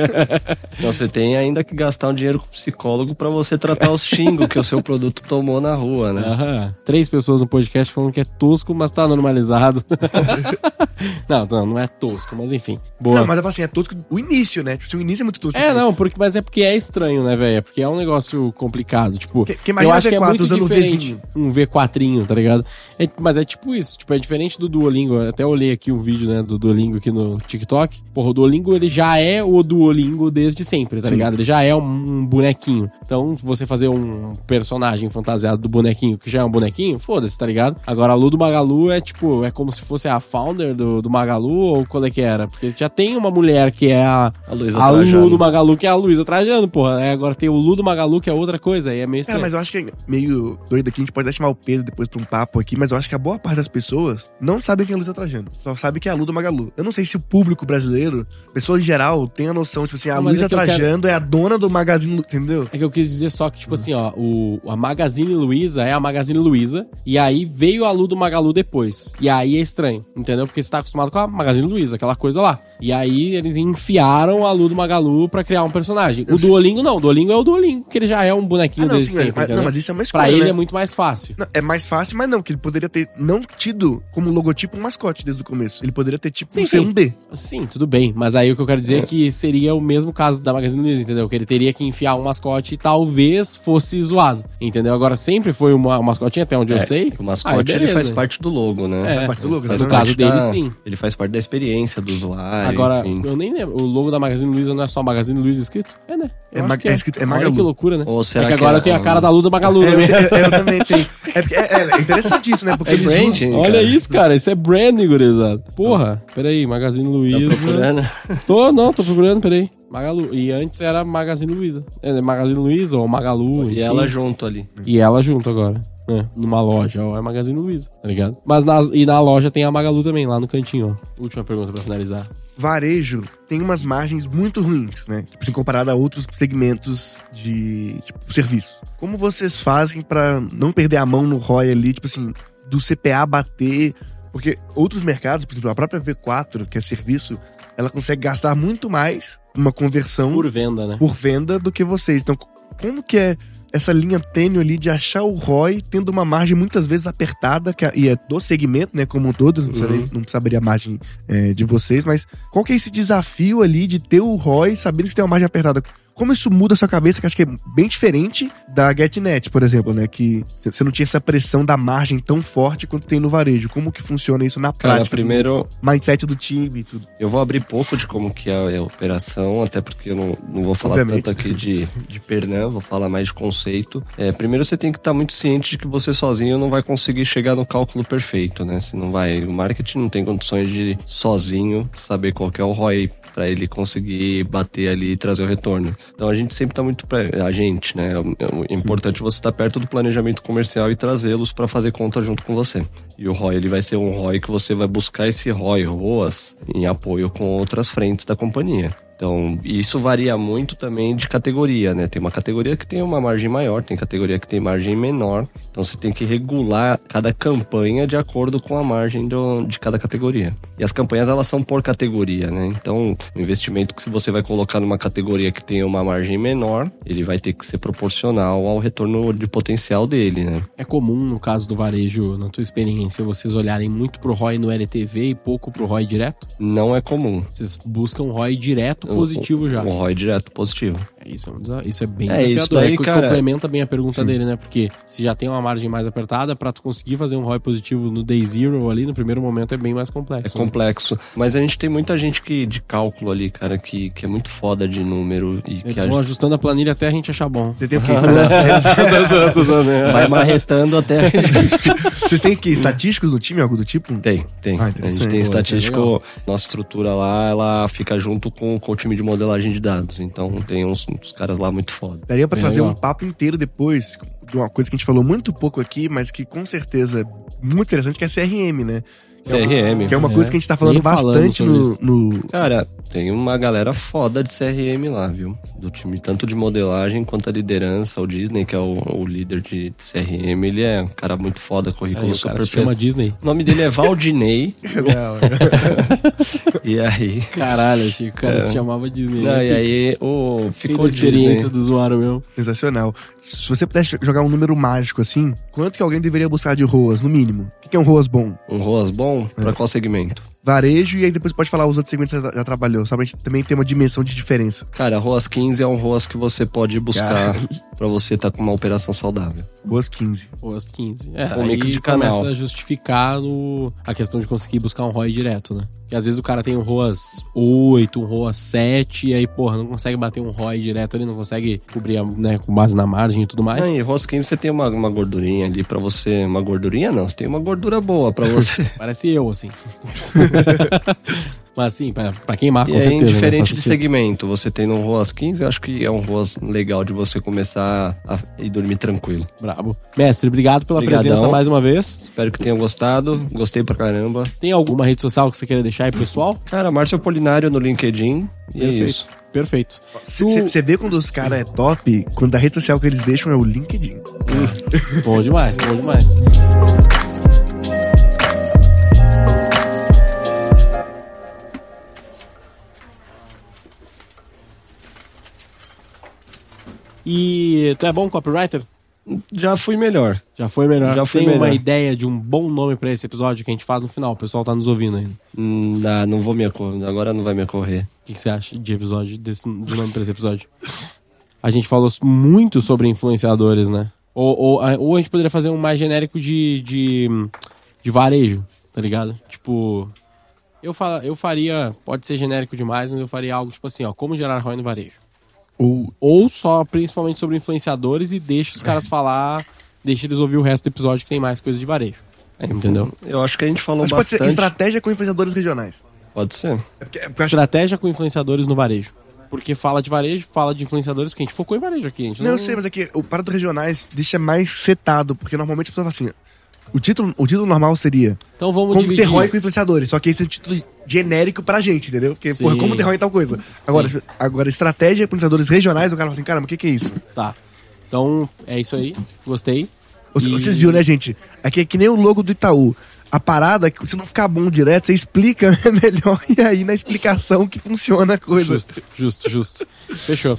Não, você tem ainda que gastar um dinheiro com psicólogo pra você tratar os xingos que o seu produto tomou na rua, né? Aham. Três pessoas no podcast falando que é tosco, mas tá normalizado. não, não, não é tosco, mas enfim. Boa. Não, mas eu falo assim, é tosco o início, né? Tipo, o início é muito tosco. É, assim, não, porque, mas é porque é estranho, né, velho? É porque é um negócio complicado. Tipo, Que- que eu acho que é V4 muito um diferente. Um V4, tá ligado? É- mas é tipo isso. Tipo, é diferente do Duolingo. Eu até olhei aqui um vídeo, né, do Duolingo aqui no TikTok. Porra, o Duolingo, ele já é o Duolingo desde sempre, tá Sim. ligado? Ele já é um bonequinho. Então, você fazer um personagem fantasiado do bonequinho, que já é um bonequinho, foda-se, tá ligado? Agora, a Lu do Magalu é tipo, é como se fosse a founder do, do Magalu, ou qual é que era? Porque já tem uma mulher que é a, A Luísa a Lu Trajano. do Magalu, que é a Luísa Trajano, porra. É, agora tem o Lu do Magalu, que é outra coisa, aí é meio Cara, estranho. mas eu acho que é meio doido aqui, a gente pode até chamar o Pedro depois pra um papo aqui, mas eu acho que a boa parte das pessoas não sabe quem é a Luísa Trajano. Só sabe que é a Lu do Magalu. Eu não sei se o público brasileiro, pessoas em geral, tem a noção, tipo assim, a mas Luísa é eu quero- Trajano é a dona do Magazine, entendeu? É que eu quis dizer só que, tipo assim, ó, o, a Magazine Luiza é a Magazine Luiza, e aí veio a Lu do Magalu depois. E aí é estranho, entendeu? Porque você tá acostumado com a Magazine Luiza, aquela coisa lá. E aí eles enfiaram a Lu do Magalu pra criar um personagem. O Duolingo não, o Duolingo é o Duolingo, que ele já é um bonequinho Ah, não, desde sim, sempre, mas- não, mas isso é uma escolha, Pra ele né? é muito mais fácil. Não, é mais fácil, mas não, que ele poderia ter não tido como logotipo um mascote desde o começo. Ele poderia ter, tipo, Sim, um D. Sim, tudo bem. Mas aí o que eu quero dizer é que seria o mesmo caso da Magazine Luiza, entendeu? Que ele teria que enfiar um mascote e talvez fosse zoado, entendeu? Agora sempre foi uma, um mascotinho, até onde eu É, sei. O mascote Aí, ele faz parte do logo, né? É, Faz parte do logo, Faz no caso dele, da- sim. Ele faz parte da experiência do usuário. Agora, enfim. eu nem lembro. O logo da Magazine Luiza não é só Magazine Luiza escrito? É, né? É ma- que é escrito- é Olha Magalu. que loucura, né? Ou será é que que agora é- eu tenho a cara da Lu do Magalu É, eu, também. eu- eu também tenho. É, porque- é- é interessante isso, né? Porque É eles branding, Olha cara. isso, cara. Isso é branding, gurizada. Porra, peraí. Magazine Tá Luiza. procurando? Tô, não, tô procurando, peraí. Magalu. E antes era Magazine Luiza. É, Magazine Luiza ou Magalu. E enfim. ela junto ali. E ela junto agora. Né? Numa loja, ó, é Magazine Luiza, tá ligado? Mas na, e na loja tem a Magalu também, lá no cantinho, ó. Última pergunta pra finalizar. Varejo tem umas margens muito ruins, né? Tipo assim, comparado a outros segmentos de tipo, serviço. Como vocês fazem pra não perder a mão no ROI ali, tipo assim, do CPA bater? Porque outros mercados, por exemplo, a própria V4, que é serviço, ela consegue gastar muito mais uma conversão Por venda, né? por venda do que vocês. Então, como que é essa linha tênue ali de achar o ROI tendo uma margem muitas vezes apertada, que é, e é do segmento, né, como um todo, não, precisaria abrir a margem é, de vocês, mas qual que é esse desafio ali de ter o ROI sabendo que você tem uma margem apertada? Como isso muda a sua cabeça, que acho que é bem diferente da GetNet, por exemplo, né? Que você não tinha essa pressão da margem tão forte quanto tem no varejo. Como que funciona isso na Cara, prática? primeiro, Mindset do time e tudo. Eu vou abrir pouco de como que é a operação, até porque eu não, não vou falar Obviamente. tanto aqui de, de Pernambuco, vou falar mais de conceito. É, primeiro você tem que estar muito ciente de que você sozinho não vai conseguir chegar no cálculo perfeito, né? Você não vai, o marketing não tem condições de sozinho saber qual que é o ROI para ele conseguir bater ali e trazer o retorno. Então a gente sempre tá muito pra, a gente, né? É importante você estar perto do planejamento comercial e trazê-los para fazer conta junto com você. E o ROI ele vai ser um ROI que você vai buscar esse ROI, ROAS, em apoio com outras frentes da companhia. Então, isso varia muito também de categoria, né? Tem uma categoria que tem uma margem maior, tem categoria que tem margem menor. Então, você tem que regular cada campanha de acordo com a margem do, de cada categoria. E as campanhas, elas são por categoria, né? Então, o investimento que se você vai colocar numa categoria que tem uma margem menor, ele vai ter que ser proporcional ao retorno de potencial dele, né? É comum, no caso do varejo, na tua experiência, vocês olharem muito pro ROI no LTV e pouco pro ROI direto? Não é comum. Vocês buscam ROI direto positivo já. Um ROI direto positivo. É, Isso é, um desa- isso é bem É, desafiador. isso daí, é que cara- complementa bem a pergunta dele, né? Porque se já tem uma margem mais apertada, pra tu conseguir fazer um ROI positivo no day zero ali, no primeiro momento, é bem mais É complexo. né? complexo. Mas a gente tem muita gente que, de cálculo ali, cara, que, que é muito foda de número e que Eles a vão gente ajustando a planilha até a gente achar bom. Você tem o quê? Esta- vai marretando até. Vocês têm o quê? Estatísticos no time, algo do tipo? Tem, tem. Ah, a gente tem é estatístico. Nossa estrutura lá, ela fica junto com, com o time de modelagem de dados. Então tem uns, uns caras lá muito foda. Daria pra Bem trazer legal. um papo inteiro depois de uma coisa que a gente falou muito pouco aqui, mas que com certeza é muito interessante, que é CRM, né? É CRM. Que é uma coisa que a gente tá falando Nem bastante no, no- Cara, tem uma galera foda de CRM lá, viu? Do time, tanto de modelagem quanto a liderança. O Disney, que é o, o líder de, CRM, ele é um cara muito foda, currículo Aí, o cara super se chama preto. Disney. O nome dele é Valdinei. e aí. Caralho, que o cara se chamava Disney. Não, né? e aí o Ficou ficou a experiência Disney. do usuário meu. Sensacional. Se você pudesse jogar um número mágico assim, quanto que alguém deveria buscar de ROAS, no mínimo? O que é um ROAS bom? Um ROAS bom É. pra qual segmento? Varejo, e aí depois pode falar os outros segmentos que você já trabalhou, só pra gente também ter uma dimensão de diferença. Cara, ROAS 15 é um ROAS que você pode buscar pra você estar com uma operação saudável. ROAS 15. Ou as 15. É, Um aí mix de começa canal. a justificar no, a questão de conseguir buscar um ROI direto, né? Porque às vezes o cara tem um ROAS 8, um ROAS 7, e aí, porra, não consegue bater um ROI direto ali, não consegue cobrir, a- né, com base na margem e tudo mais. Aí, ROAS 15 você tem uma, uma gordurinha ali pra você. Uma gordurinha não, você tem uma gordura boa pra você. Parece eu, assim. Mas assim, pra, pra queimar, com E certeza. né? indiferente de segmento, você tem um ROAS 15, eu acho que é um ROAS legal de você começar a ir dormir tranquilo. Brabo. Mestre, obrigado pela Obrigadão. presença mais uma vez. Espero que tenham gostado. Gostei pra caramba. Tem alguma rede social que você queira deixar aí, pessoal? Cara, Márcio Polinário no LinkedIn. E é isso. Perfeito. Você Tu- vê quando os caras é top, quando a rede social que eles deixam é o LinkedIn. Bom demais, bom demais. E tu é bom copywriter? Já fui melhor. Já foi melhor. Já fui Tem uma melhor. ideia de um bom nome pra esse episódio que a gente faz no final. O pessoal tá nos ouvindo ainda. Hum, Não, não vou me ocorrer. Agora não vai me ocorrer. O que, que você acha de episódio, desse, de nome pra esse episódio? A gente falou muito sobre influenciadores, né? Ou, ou, a- ou a gente poderia fazer um mais genérico de, de, de varejo, tá ligado? Tipo, eu, fala, eu faria, pode ser genérico demais, mas eu faria algo tipo assim, ó, como gerar ROI no varejo. Ou Ou só, principalmente sobre influenciadores e deixa os caras falar, deixa eles ouvir o resto do episódio que tem mais coisa de varejo. Entendeu? Eu acho que a gente falou Mas pode ser bastante. estratégia com influenciadores regionais. Pode ser. É porque, é porque eu acho- Estratégia com influenciadores no varejo. Porque fala de varejo, fala de influenciadores, porque a gente focou em varejo aqui. A gente Não, eu sei, mas é que o parado regionais deixa mais setado, porque normalmente a pessoa fala assim. O título, o título normal seria Então vamos Como dividir. ter ROI com influenciadores. Só que esse é um título genérico pra gente, entendeu? Porque, Sim. porra, como em tal coisa. Agora, agora estratégia com influenciadores regionais, o cara fala assim, caramba, o que, que é isso? Tá. Então, é isso aí. Gostei. E- Vocês viram, né, gente? Aqui é que nem o logo do Itaú. A parada é que se não ficar bom direto, você explica melhor e aí na explicação que funciona a coisa. Justo, justo, justo. Fechou.